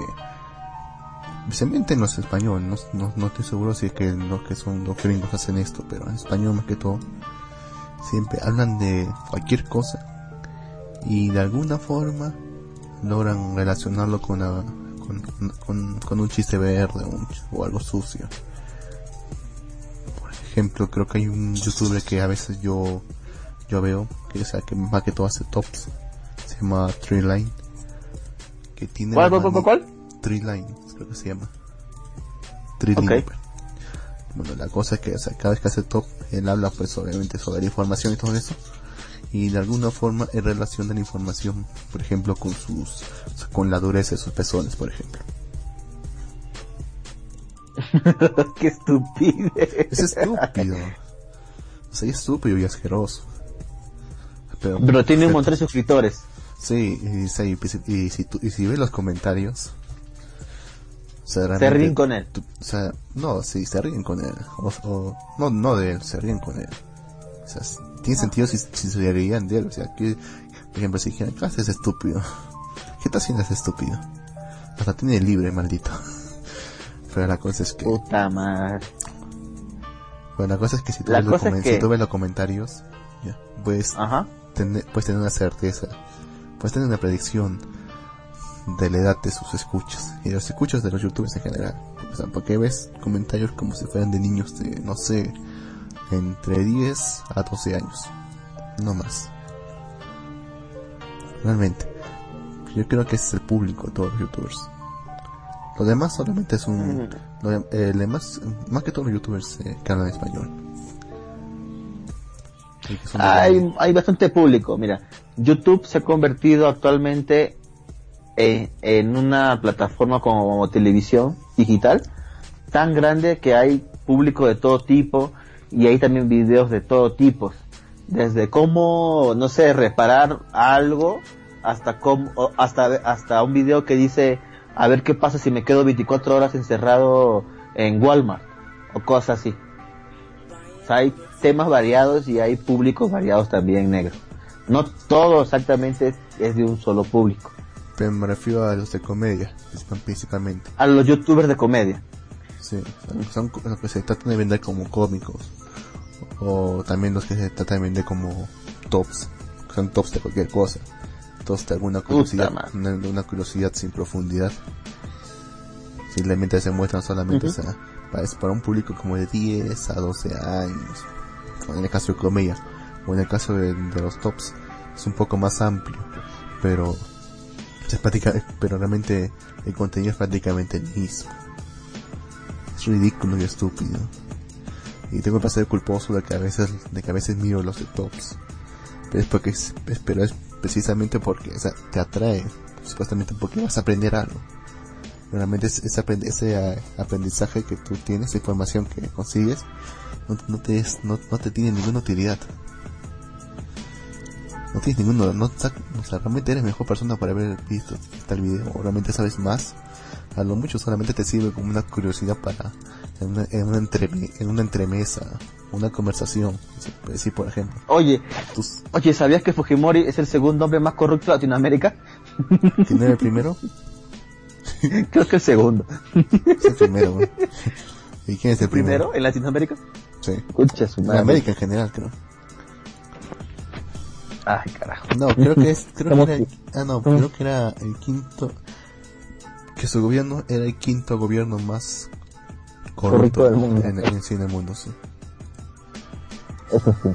especialmente en los español, no, no, no estoy seguro si es que los que son los gringos hacen esto, pero en español más que todo, siempre hablan de cualquier cosa y de alguna forma logran relacionarlo con, la- con, con, con un chiste verde un o algo sucio. Por ejemplo, creo que hay un youtuber que a veces yo yo veo, que o sea, que más que todo hace tops, se llama Treeline, que tiene ¿Cuál, cuál, cuál? Treeline, creo que se llama. Ok. pues. Bueno, la cosa es que o sea, cada vez que hace top, él habla pues obviamente sobre la información y todo eso. Y de alguna forma él relaciona la información, por ejemplo, con sus, con la dureza de sus pezones, por ejemplo. Qué estupidez. Es estúpido. O sea, es estúpido y asqueroso. Pero, Pero tiene un montón de suscriptores. Sí, y, sí, y, y si, tú- y si ves los comentarios, o sea, Se ríen con él. tú- o sea, no, sí, se ríen con él. O, o- no, no de él, se ríen con él. O sea, tiene sentido si, si se reirían de él. O sea, que, por ejemplo, si dijeran, ¿qué haces estúpido? ¿Qué está haciendo ese estúpido? Hasta tiene libre, maldito. Pero la cosa es que, Puta madre. pero la cosa es que si tú, La ves, los cosa es comen- que- si tú ves los comentarios, ya, pues, Ajá. tener, puedes tener una certeza, puedes tener una predicción de la edad de sus escuchas y de los escuchas de los youtubers en general. O sea, porque ves comentarios como si fueran de niños de, no sé, entre 10 a 12 años, no más. Realmente, yo creo que ese es el público de todos los youtubers. Lo demás solamente es un... Lo eh, demás, más que todos los youtubers eh, que hablan español. Hay, hay bastante público. Mira, YouTube se ha convertido actualmente en, en una plataforma como televisión digital tan grande que hay público de todo tipo y hay también videos de todo tipo. Desde cómo, no sé, reparar algo hasta hasta, hasta un video que dice a ver qué pasa si me quedo 24 horas encerrado en Walmart o cosas así. Hay temas variados y hay públicos variados también negros. No todo exactamente es, es de un solo público. Pero me refiero a los de comedia, principal- principalmente. A los youtubers de comedia. Sí, son los que se tratan de vender como cómicos. O también los que se tratan de vender como tops. Son tops de cualquier cosa. Tops de alguna curiosidad, una, curiosidad sin profundidad. Simplemente se muestran solamente, o sea, para, para un público como de 10 a 12 años. En el caso de comedia. O en el caso de, los tops, es un poco más amplio. Pero, es práctica- pero realmente el contenido es prácticamente el mismo. Es ridículo y estúpido. Y tengo el placer culposo de que a veces, de que a veces miro los de tops. Pero es porque es, es- pero es precisamente porque, o sea, te atrae. Supuestamente porque vas a aprender algo. Realmente es, ese, aprend- ese eh, aprendizaje que tú tienes, esa información que consigues, no, te es- no te tiene ninguna utilidad. No tienes ninguno, no, o sea, realmente eres mejor persona por haber visto este video, o realmente sabes más. A lo mucho solamente te sirve como una curiosidad para, en una, en una, entreme- en una entremesa, una conversación. Decir, por ejemplo, Oye, tus, oye, ¿sabías que Fujimori es el segundo hombre más corrupto de Latinoamérica? ¿quién era el primero? Creo que el segundo. Es el primero. ¿Y quién es el primero? ¿Primero en Latinoamérica? Sí. Escucha su En. América en general, creo. Ay, carajo. No, creo que es, creo que era, ah no, creo que era el quinto, que su gobierno era el quinto gobierno más corrupto, Corrupto del mundo. En, en, sí, en el mundo, sí. Eso sí.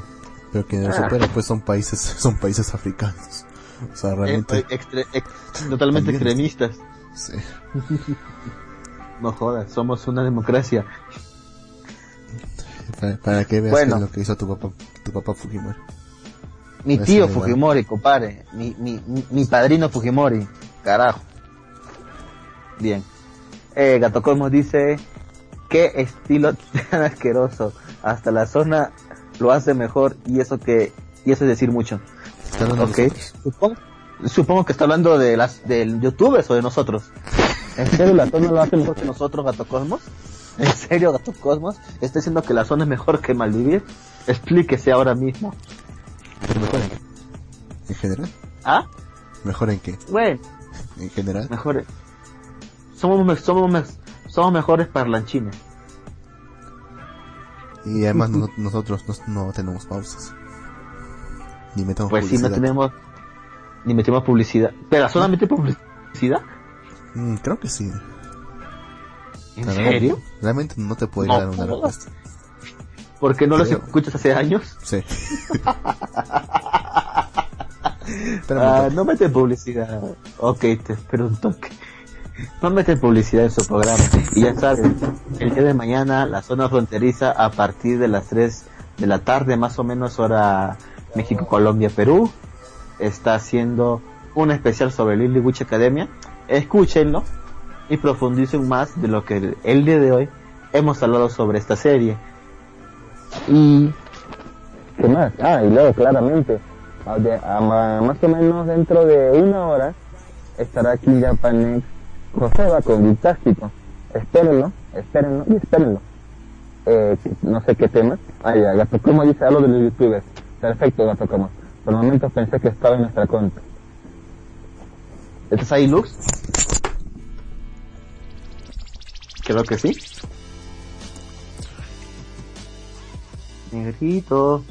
Pero quienes lo superan pues son países, son países africanos. O sea, realmente, Eh, extre- ex- totalmente También. extremistas. sí. No jodas, somos una democracia. Para, para que veas Bueno. qué es lo que hizo tu papá, tu papá Fujimori. Mi Eso tío. Fujimori, compadre. Mi, mi, mi, padrino Fujimori. Carajo. Bien. Eh, Gato Cosmos dice, qué estilo tan asqueroso. Hasta la zona lo hace mejor y eso que, y eso es decir mucho. Está hablando de Ok. nosotros. Supongo, supongo que está hablando de las del youtubers o de nosotros. ¿En serio la zona lo hace mejor que nosotros, Gato Cosmos? ¿En serio, Gato Cosmos? ¿Está diciendo que la zona es mejor que Maldivir? Explíquese ahora mismo. ¿Mejor en qué? ¿En general? ¿Ah? ¿Mejor en qué? Bueno, ¿En general? mejores. Somos, somos, somos mejores parlanchines. Y además no- nosotros no, no tenemos pausas. Ni metemos Pues sí, no publicidad. tenemos ni metemos publicidad. ¿Pero solamente publicidad? Mm, creo que sí. ¿En serio? Realmente no te puedo No dar una respuesta. ¿Porque no los Creo. escuchas hace años? Sí. Ah, no meten publicidad. Ok, te espero un toque. No meten publicidad en su programa. Y ya saben, el día de mañana, la zona fronteriza, a partir de las 3 de la tarde, más o menos hora México, Colombia, Perú, está haciendo un especial sobre Lily Witch Academia. Escúchenlo y profundicen más de lo que el día de hoy hemos hablado sobre esta serie. Y ¿Qué más? Ah, y luego claramente, más o menos dentro de una hora, estará aquí Japanex Joseba con Guitástico. Espérenlo, espérenlo y espérenlo. Eh, no sé qué tema. Ah, ya, Gato Como dice algo de los youtubers. Perfecto, Gato Como. Por el momento pensé que estaba en nuestra cuenta. ¿Estás ahí, Lux? Creo que sí. Negrito.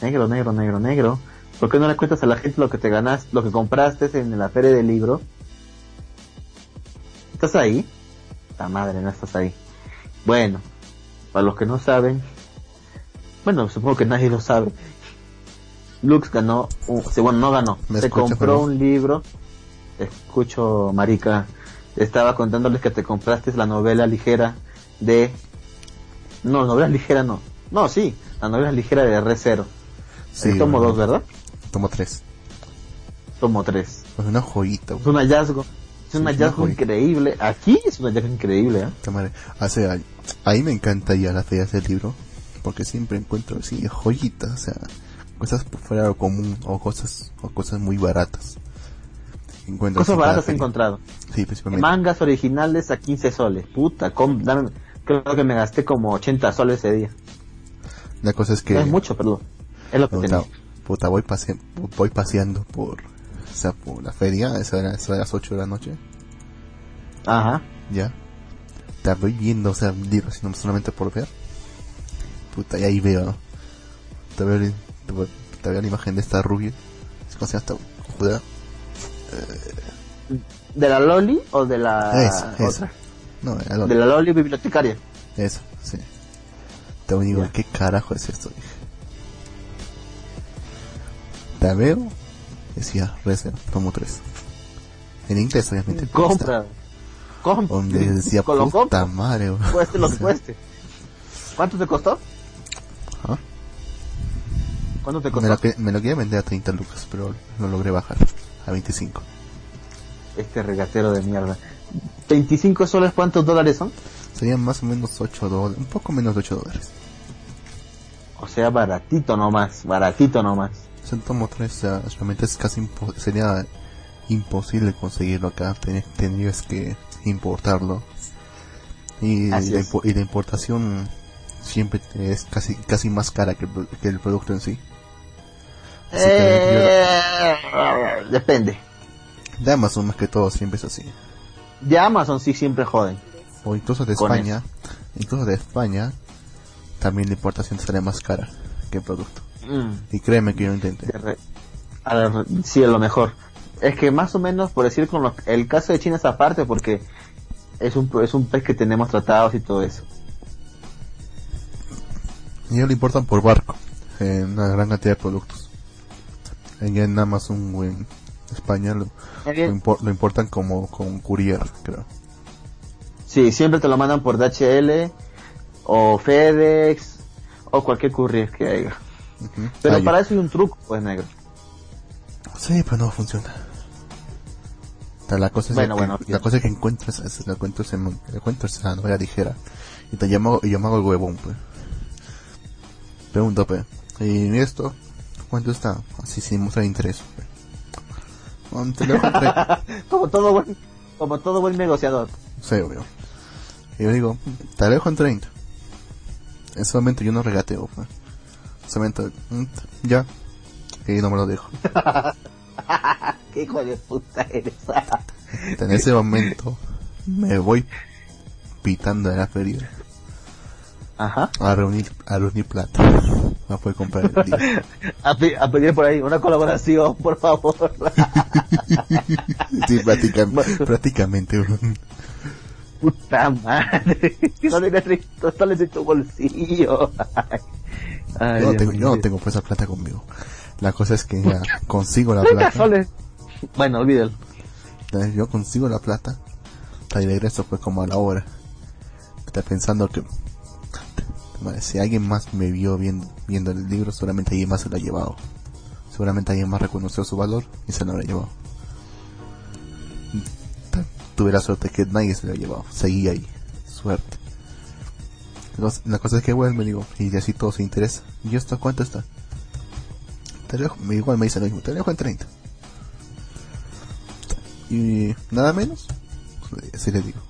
Negro, negro, negro, negro. ¿Por qué no le cuentas a la gente lo que te ganaste, lo que compraste en la feria del libro? ¿Estás ahí? La madre, no estás ahí. Bueno, para los que no saben, bueno, supongo que nadie lo sabe. Lux ganó, un- bueno, no ganó, ¿Me se compró un libro. Te escucho, marica. Estaba contándoles que te compraste la novela ligera de... No, novela ligera no. No, sí, la novela ligera de Re Zero. Sí, El tomo bueno, 2, ¿verdad? Tomo 3. Tomo 3. Pues una joyita, Es un hallazgo. Es Sí, un hallazgo increíble. Aquí es un hallazgo increíble, ¿eh? Madre. O sea, ahí me encanta ir a las ferias del libro. Porque siempre encuentro así joyitas, o sea, cosas fuera de lo común o cosas, o cosas muy baratas. Encuentro Cosas baratas he feria. encontrado. Sí, principalmente. Mangas originales a 15 soles. Puta, com- dame- creo que me gasté como 80 soles ese día. La cosa es que No es mucho, perdón. Es lo que puta, tenía. puta, voy, pase, voy paseando por, o sea, por la feria, eso era, eso era las 8 de la noche, Ajá. ya. Te voy viendo, o sea, libros, sino solamente por ver. Puta, y ahí veo, te veo, te veo, te veo la imagen de esta rubia. Es como se llama esta. ¿De la Loli o de la Esa, esa. No, era lo- De la Loli bibliotecaria. Eso, sí. Te digo. ¿qué carajo es esto? Dije. Te veo, decía, Reser, tomo 3. En inglés, obviamente. Compra. Compra. Donde decía, Con lo puta madre, weón. Cueste lo que cueste. ¿Cuánto te costó? ajá. ¿Cuánto te Me costó? lo, que- me lo quería vender a 30 lucas, pero lo logré bajar a 25. Este regatero de mierda. 25 soles, ¿cuántos dólares son? Serían más o menos 8 dólares, un poco menos de 8 dólares. O sea, baratito nomás, baratito nomás. O sea, tomo 3, o sea, realmente es casi impo- sería imposible conseguirlo acá, ten- tendrías que importarlo. Y, la, y importación siempre es casi casi más cara que el, que el producto en sí. Eh, depende. de Amazon más que todo siempre es así. De Amazon sí siempre joden. O incluso de España, incluso de España, también la importación sale más cara que el producto. Mm, Y créeme que yo lo intenté. a sí, a lo mejor. Es que más o menos, por decir, con lo- el caso de China es aparte porque es un, es un pez que tenemos tratados y todo eso. Y ellos lo importan por barco, en una gran cantidad de productos. Allá en Amazon en España lo, lo, impor- lo importan como con courier, creo. Sí, siempre te lo mandan por DHL o FedEx o cualquier courier que haya. Pero para eso hay un truco, pues negro. Sí, pero no funciona. La cosa es Bueno, que, la cosa es que encuentras, es- la encuentras en, la encuentras en la novela ligera y te llamo y yo me hago el huevón, pues. Pregunto, pues. Y esto, ¿Cuánto está? Así sin mostrar interés. Te lo en 30. como todo buen, como todo buen negociador. Sí, obvio. Y yo digo, te lo dejo en 30. En ese momento yo no regateo. pues. En ese momento, mm, ya. Y no me lo dejo. Qué hijo de puta eres. En ese momento me voy pitando de la feria Ajá. a reunir, a reunir plata. Para poder comprar el libro. A, a pedir por ahí una colaboración, por favor. Sí, prácticamente, prácticamente. Puta madre. No le soles de tu bolsillo. Ay, Yo no tengo, yo no tengo pues esa plata conmigo. La cosa es que ya consigo la 30 plata. soles. Bueno, olvídalo. Entonces yo consigo la plata. Y regreso pues como a la hora. Está pensando que si alguien más me vio viendo, viendo el libro, seguramente alguien más se lo ha llevado. Seguramente alguien más reconoció su valor y se lo habrá llevado. Tuve la suerte que nadie se lo ha llevado. Seguí ahí. Suerte. Entonces, la cosa es que vuelve, me digo, y así todo se interesa. ¿Y esto cuánto está? Te dejo, igual me dice lo mismo, te lo dejo en 30. Y nada menos, así le digo.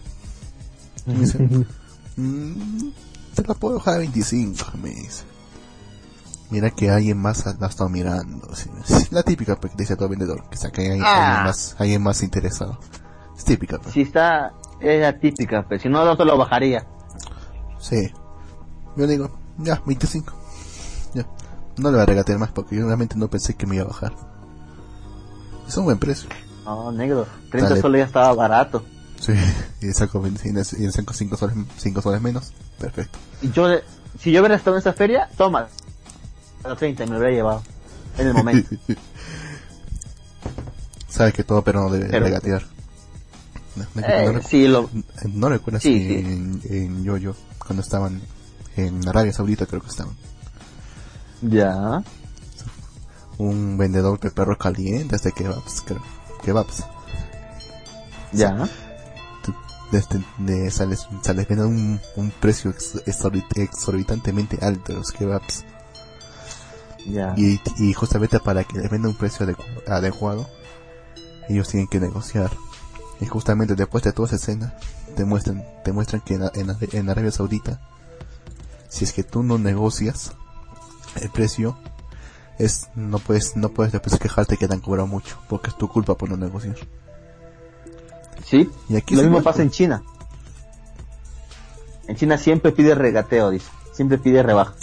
Me dice, "Mm, te la puedo dejar a 25, me dice. Mira que alguien más la ha estado mirando. La típica pues, que dice todo vendedor, que saca alguien, Ah. alguien más, alguien más interesado. Es típica, pues. Si está, es la típica, pues si no, no te lo bajaría. Sí. Yo digo, ya, 25. Ya. No le voy a regatear más porque yo realmente no pensé que me iba a bajar. Es un buen precio. No, negro. 30 Dale. soles ya estaba barato. Sí. Y saco, 20 y saco 5 soles, 5 soles menos. Perfecto. Y yo, si yo hubiera estado en esa feria, toma. A los 30 me lo hubiera llevado. En el momento. Sabes que todo pero no debe Pero- regatear. No, no- Eh, no recu- sí, lo, no recuerdas sí, en, en Yoyo, cuando estaban en Arabia Saudita creo que estaban, ya. un vendedor de perros calientes de kebabs, creo, kebabs. Ya. Tú, de este- de- sales, sales viendo un, un precio ex- exorbit- exorbitantemente alto de los kebabs. Ya. Y, y justamente para que les venda un precio adecu- adecuado, ellos tienen que negociar. Y justamente después de toda esa escena, te muestran, te muestran que en, en, en Arabia Saudita, si es que tú no negocias el precio, es, no puedes, no puedes después quejarte que te han cobrado mucho, porque es tu culpa por no negociar. Sí. Y aquí Lo mismo pasa en pues. China. En China siempre pide regateo, dice. Siempre pide rebaja.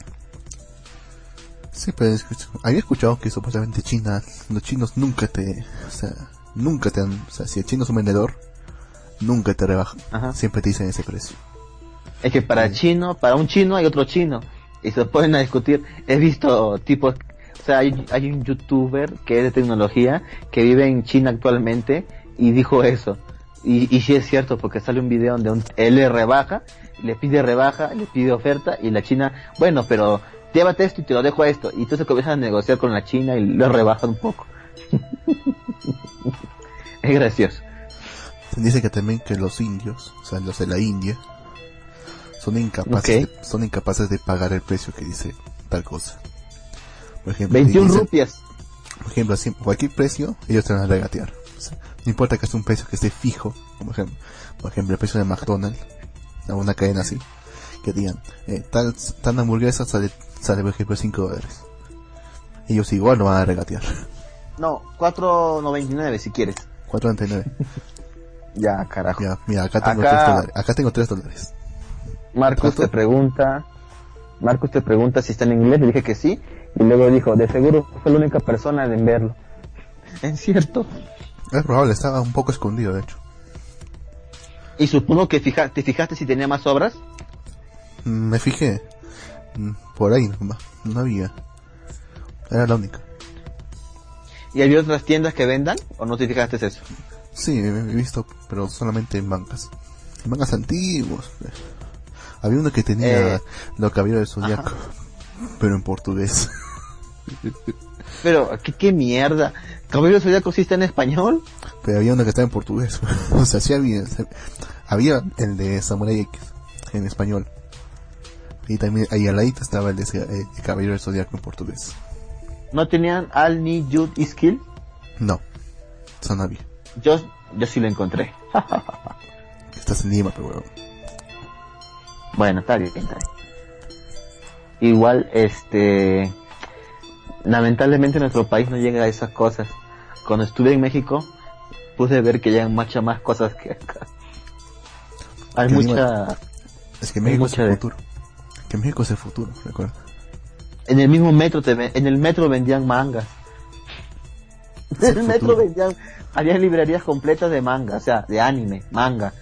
Sí, pero escucha- había escuchado que supuestamente China, los chinos nunca te, o sea, nunca te han, o sea, si el chino es un vendedor, nunca te rebajan. Ajá. Siempre te dicen ese precio. Es que para chino, para un chino hay otro chino. Y se ponen a discutir. He visto tipos, o sea, hay, hay un youtuber que es de tecnología, que vive en China actualmente, y dijo eso. Y, y sí es cierto, porque sale un video donde un- él le rebaja, le pide rebaja, le pide oferta, y la china, bueno, pero llévate esto y te lo dejo a esto. Y entonces comienzan a negociar con la china y lo rebajan un poco. es gracioso. Se dice que también que los indios, o sea, los de la India, son incapaces, de, son incapaces de pagar el precio que dice tal cosa. Por ejemplo, 21 dicen- rupias. por ejemplo, así, cualquier precio, ellos te van a regatear. O sea, no importa que sea un precio que esté fijo, como ejemplo, por ejemplo, el precio de McDonald's, a una cadena así, que digan, eh, tal, tal hamburguesa sale, sale por ejemplo 5 dólares. Ellos igual lo van a regatear. No, 4.99 si quieres. 4.99. Ya, carajo. Ya, mira, acá tengo Acá- 3 dólares. Acá tengo 3 dólares. Marcos te pregunta, Marcos te pregunta si está en inglés, le dije que sí, y luego dijo, de seguro fue la única persona en verlo. Es cierto. Es probable, estaba un poco escondido, de hecho. Y supongo que fija, te fijaste si tenía más obras. Mm, Me fijé. Mm, Por ahí no, no había. Era la única. ¿Y había otras tiendas que vendan? ¿O no te fijaste eso? Sí, he visto, pero solamente en mangas. En mangas antiguos. Había uno que tenía Eh, lo caballeros del zodiaco, pero en portugués. Pero, ¿qué, qué mierda? ¿Cabello Zodíaco sí está en español? Pero había uno que estaba en portugués. o sea, sí había. Había el de Samurai X en español. Y también ahí al ladito estaba el de, el de Caballero del Zodiaco en portugués. ¿No tenían Al Ni Yud Skill? No, eso no había. Yo, yo sí lo encontré. Estás en Lima, pero weón. Bueno, está bien, está bien. Igual, este, lamentablemente nuestro país no llega a esas cosas. Cuando estuve en México, pude ver que llegan muchas más cosas que acá. Hay Que mucha, Es que México es el de- futuro. Que México es el futuro, recuerda. En el mismo metro te en el metro vendían mangas. En el metro vendían, había librerías completas de manga, o sea, de anime, manga.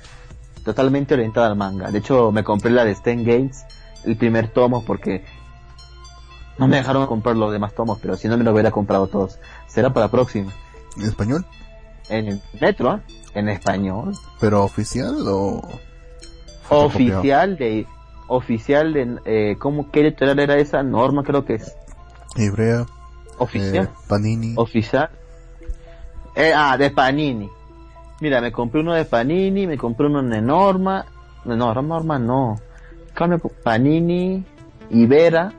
Totalmente orientada al manga. De hecho, me compré la de Sten Gates, el primer tomo, porque no me dejaron comprar los demás tomos, pero si no me lo hubiera comprado todos. Será para la próxima. ¿En español? En el metro, ¿eh? en español. ¿Pero oficial o...? Oficial de, oficial de, eh, ¿cómo, qué editorial era esa? Norma creo que es. Hebrea, Oficial. eh, Panini. oficial. Eh, ah, de Panini. Mira, me compré uno de Panini, me compré uno de Norma. No, Norma, Norma no. Cambio Panini, Ibera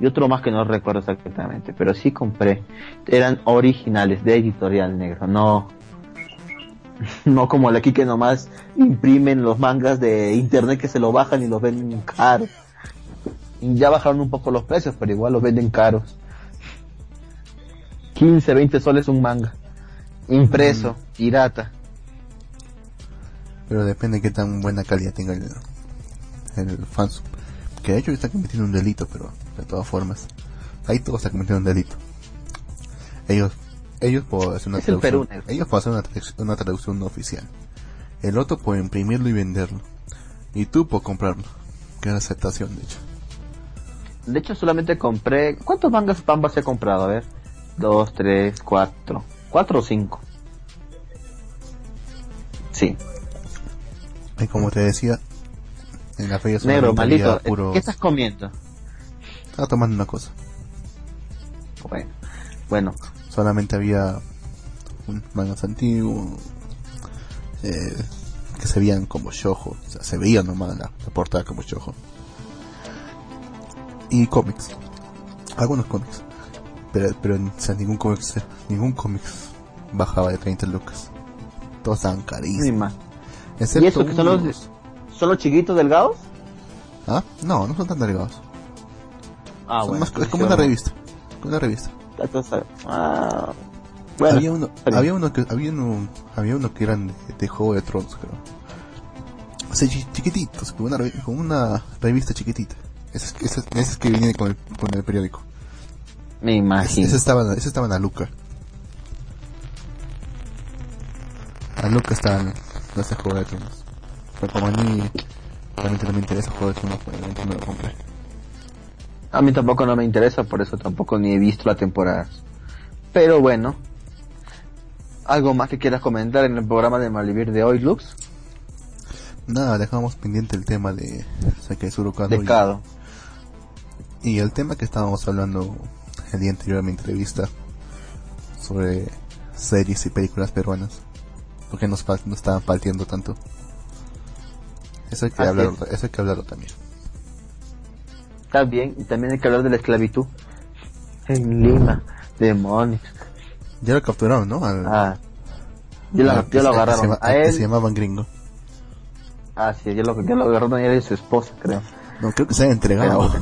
y otro más que no recuerdo exactamente, pero sí compré. Eran originales de editorial negro, no no como el aquí que nomás imprimen los mangas de internet que se lo bajan y los venden caros. Y ya bajaron un poco los precios, pero igual los venden caros. 15, 20 soles un manga. Impreso, pirata. Pero depende de qué tan buena calidad tenga el, el fansub. Que de hecho está cometiendo un delito, pero de todas formas. Ahí todo está cometiendo un delito. Ellos, ellos pueden hacer una Es traducción. Ellos pueden hacer una, traduc- una traducción no oficial. El otro puede imprimirlo y venderlo. Y tú puedes comprarlo. La aceptación, de hecho. De hecho, solamente compré. ¿Cuántos mangas Pambas he comprado? A ver. Dos, tres, cuatro. ¿Cuatro o cinco? Sí. Y como te decía, en la feria Negro, maldito. puros- ¿Qué estás comiendo? Estaba tomando una cosa. Bueno. Bueno. Solamente había mangas antiguos eh, que se veían como shojo, o sea, se veía nomás la, la portada como shojo. Y cómics, algunos cómics, pero, pero o sea, ningún cómics, ningún cómics bajaba de 30 lucas. Todos estaban Ni carísimos. ¿Y eso que son los, son los chiquitos delgados? ¿Ah? No, no son tan delgados. Ah, Son bueno. más- es como una revista. Como una revista. Ah, bueno. había uno, había uno que, había uno, había uno que eran de, de Juego de Tronos, creo. O sea, chi- chiquititos, como una, como una revista chiquitita. Esas, esas, esas que vienen con el, con el periódico. Me imagino. Esas estaban, esas estaban a Luca. A Luca estaban los de Juego de Tronos. Pero como a mí realmente no me interesa Juego de Tronos, pues realmente no lo compré. A mí tampoco no me interesa, por eso tampoco ni he visto la temporada. Pero bueno. ¿Algo más que quieras comentar en el programa de Malvivir de hoy, Lux? Nada, dejamos pendiente el tema de De y-. Y el tema que estábamos hablando el día anterior a mi entrevista sobre series y películas peruanas, ¿por qué nos, nos estaban falteando tanto? Eso hay que, Así hablarlo, es. eso hay que hablarlo también. Está bien, y también hay que hablar de la esclavitud. En Lima, demonios. Ya lo capturaron, ¿no? Al- Ah, ya lo, ya se agarraron. llama- A que él, se llamaban gringo. ah, sí, ya lo, ya lo agarraron él y su esposa, creo. No, creo que se han entregado.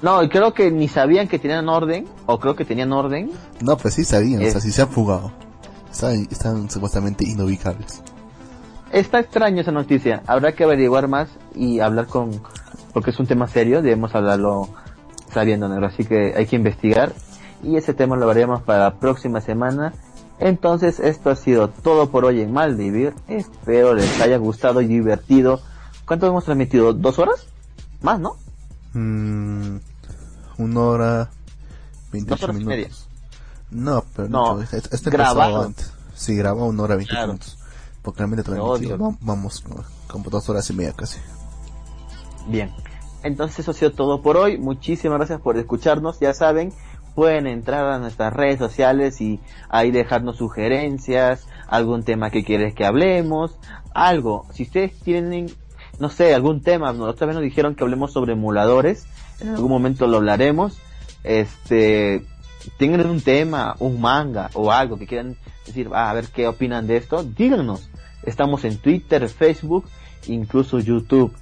No, y creo que ni sabían que tenían orden, o creo que tenían orden. no, pues sí sabían, o sea, sí se han fugado. Están, están supuestamente inubicables. Está extraño esa noticia. Habrá que averiguar más y hablar con, porque es un tema serio, debemos hablarlo sabiendo, negro. Así que hay que investigar y ese tema lo veremos para la próxima semana. Entonces, esto ha sido todo por hoy en Maldivir. Espero les haya gustado y divertido. ¿Cuánto hemos transmitido? ¿Dos horas? Más, ¿no? Mm, una hora, 28 Dos horas y minutos. media. No, pero No, no, este, este grabado. antes. Sí, grabó una hora 20 Claro. minutos. Porque realmente Te transmitido, odio. va- vamos como dos horas y media casi. Bien. Entonces eso ha sido todo por hoy. Muchísimas gracias por escucharnos. Ya saben, pueden entrar a nuestras redes sociales y ahí dejarnos sugerencias, algún tema que quieres que hablemos, algo. Si ustedes tienen, no sé, algún tema, otra vez nos dijeron que hablemos sobre emuladores. En algún momento lo hablaremos. este, tengan un tema, un manga o algo que quieran decir, ah, a ver qué opinan de esto, díganos. Estamos en Twitter, Facebook, incluso YouTube,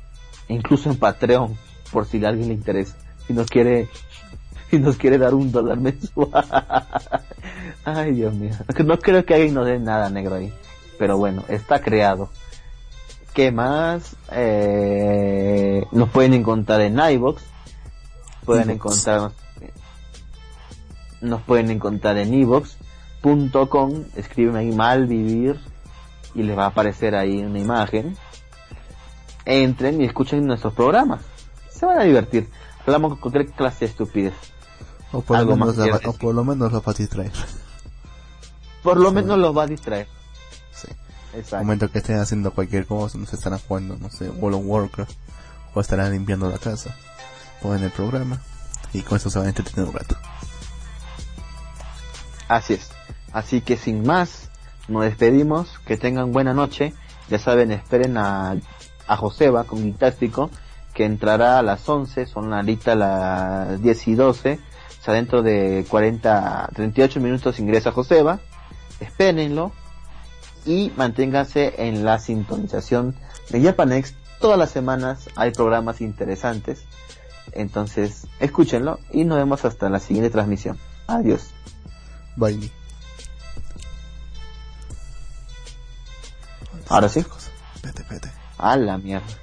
incluso en Patreon, por si a alguien le interesa. Si nos quiere, si nos quiere dar un dólar mensual. Ay, Dios mío. No creo que alguien nos dé nada negro ahí. Pero bueno, está creado. ¿Qué más? Eh, nos pueden encontrar en iBox. Pueden encontrar nos pueden encontrar en ibox.com, escriben ahí malvivir y les va a aparecer ahí una imagen. Entren y escuchen nuestros programas. Se van a divertir. Hablamos con cualquier clase de estupidez. O por, Algo lo menos, más la- que o por lo menos lo va a distraer. Por lo menos los va a distraer. Sí. el Exacto. momento que estén haciendo cualquier cosa, no se estarán jugando, no sé, World of Warcraft, o estarán limpiando la casa, ponen el programa, y con eso se van a entretener un rato. Así es. Así que sin más, nos despedimos. Que tengan buena noche. Ya saben, esperen a, a Joseba con Guitástico, que entrará a las 11, son ahorita las 10 y 12. O sea, dentro de 40, 38 minutos ingresa Joseba. Espérenlo. Y manténganse en la sintonización de Japanex. Todas las semanas hay programas interesantes. Entonces, escúchenlo y nos vemos hasta la siguiente transmisión. Adiós. Bye. Ahora sí. Vete, vete. A la mierda.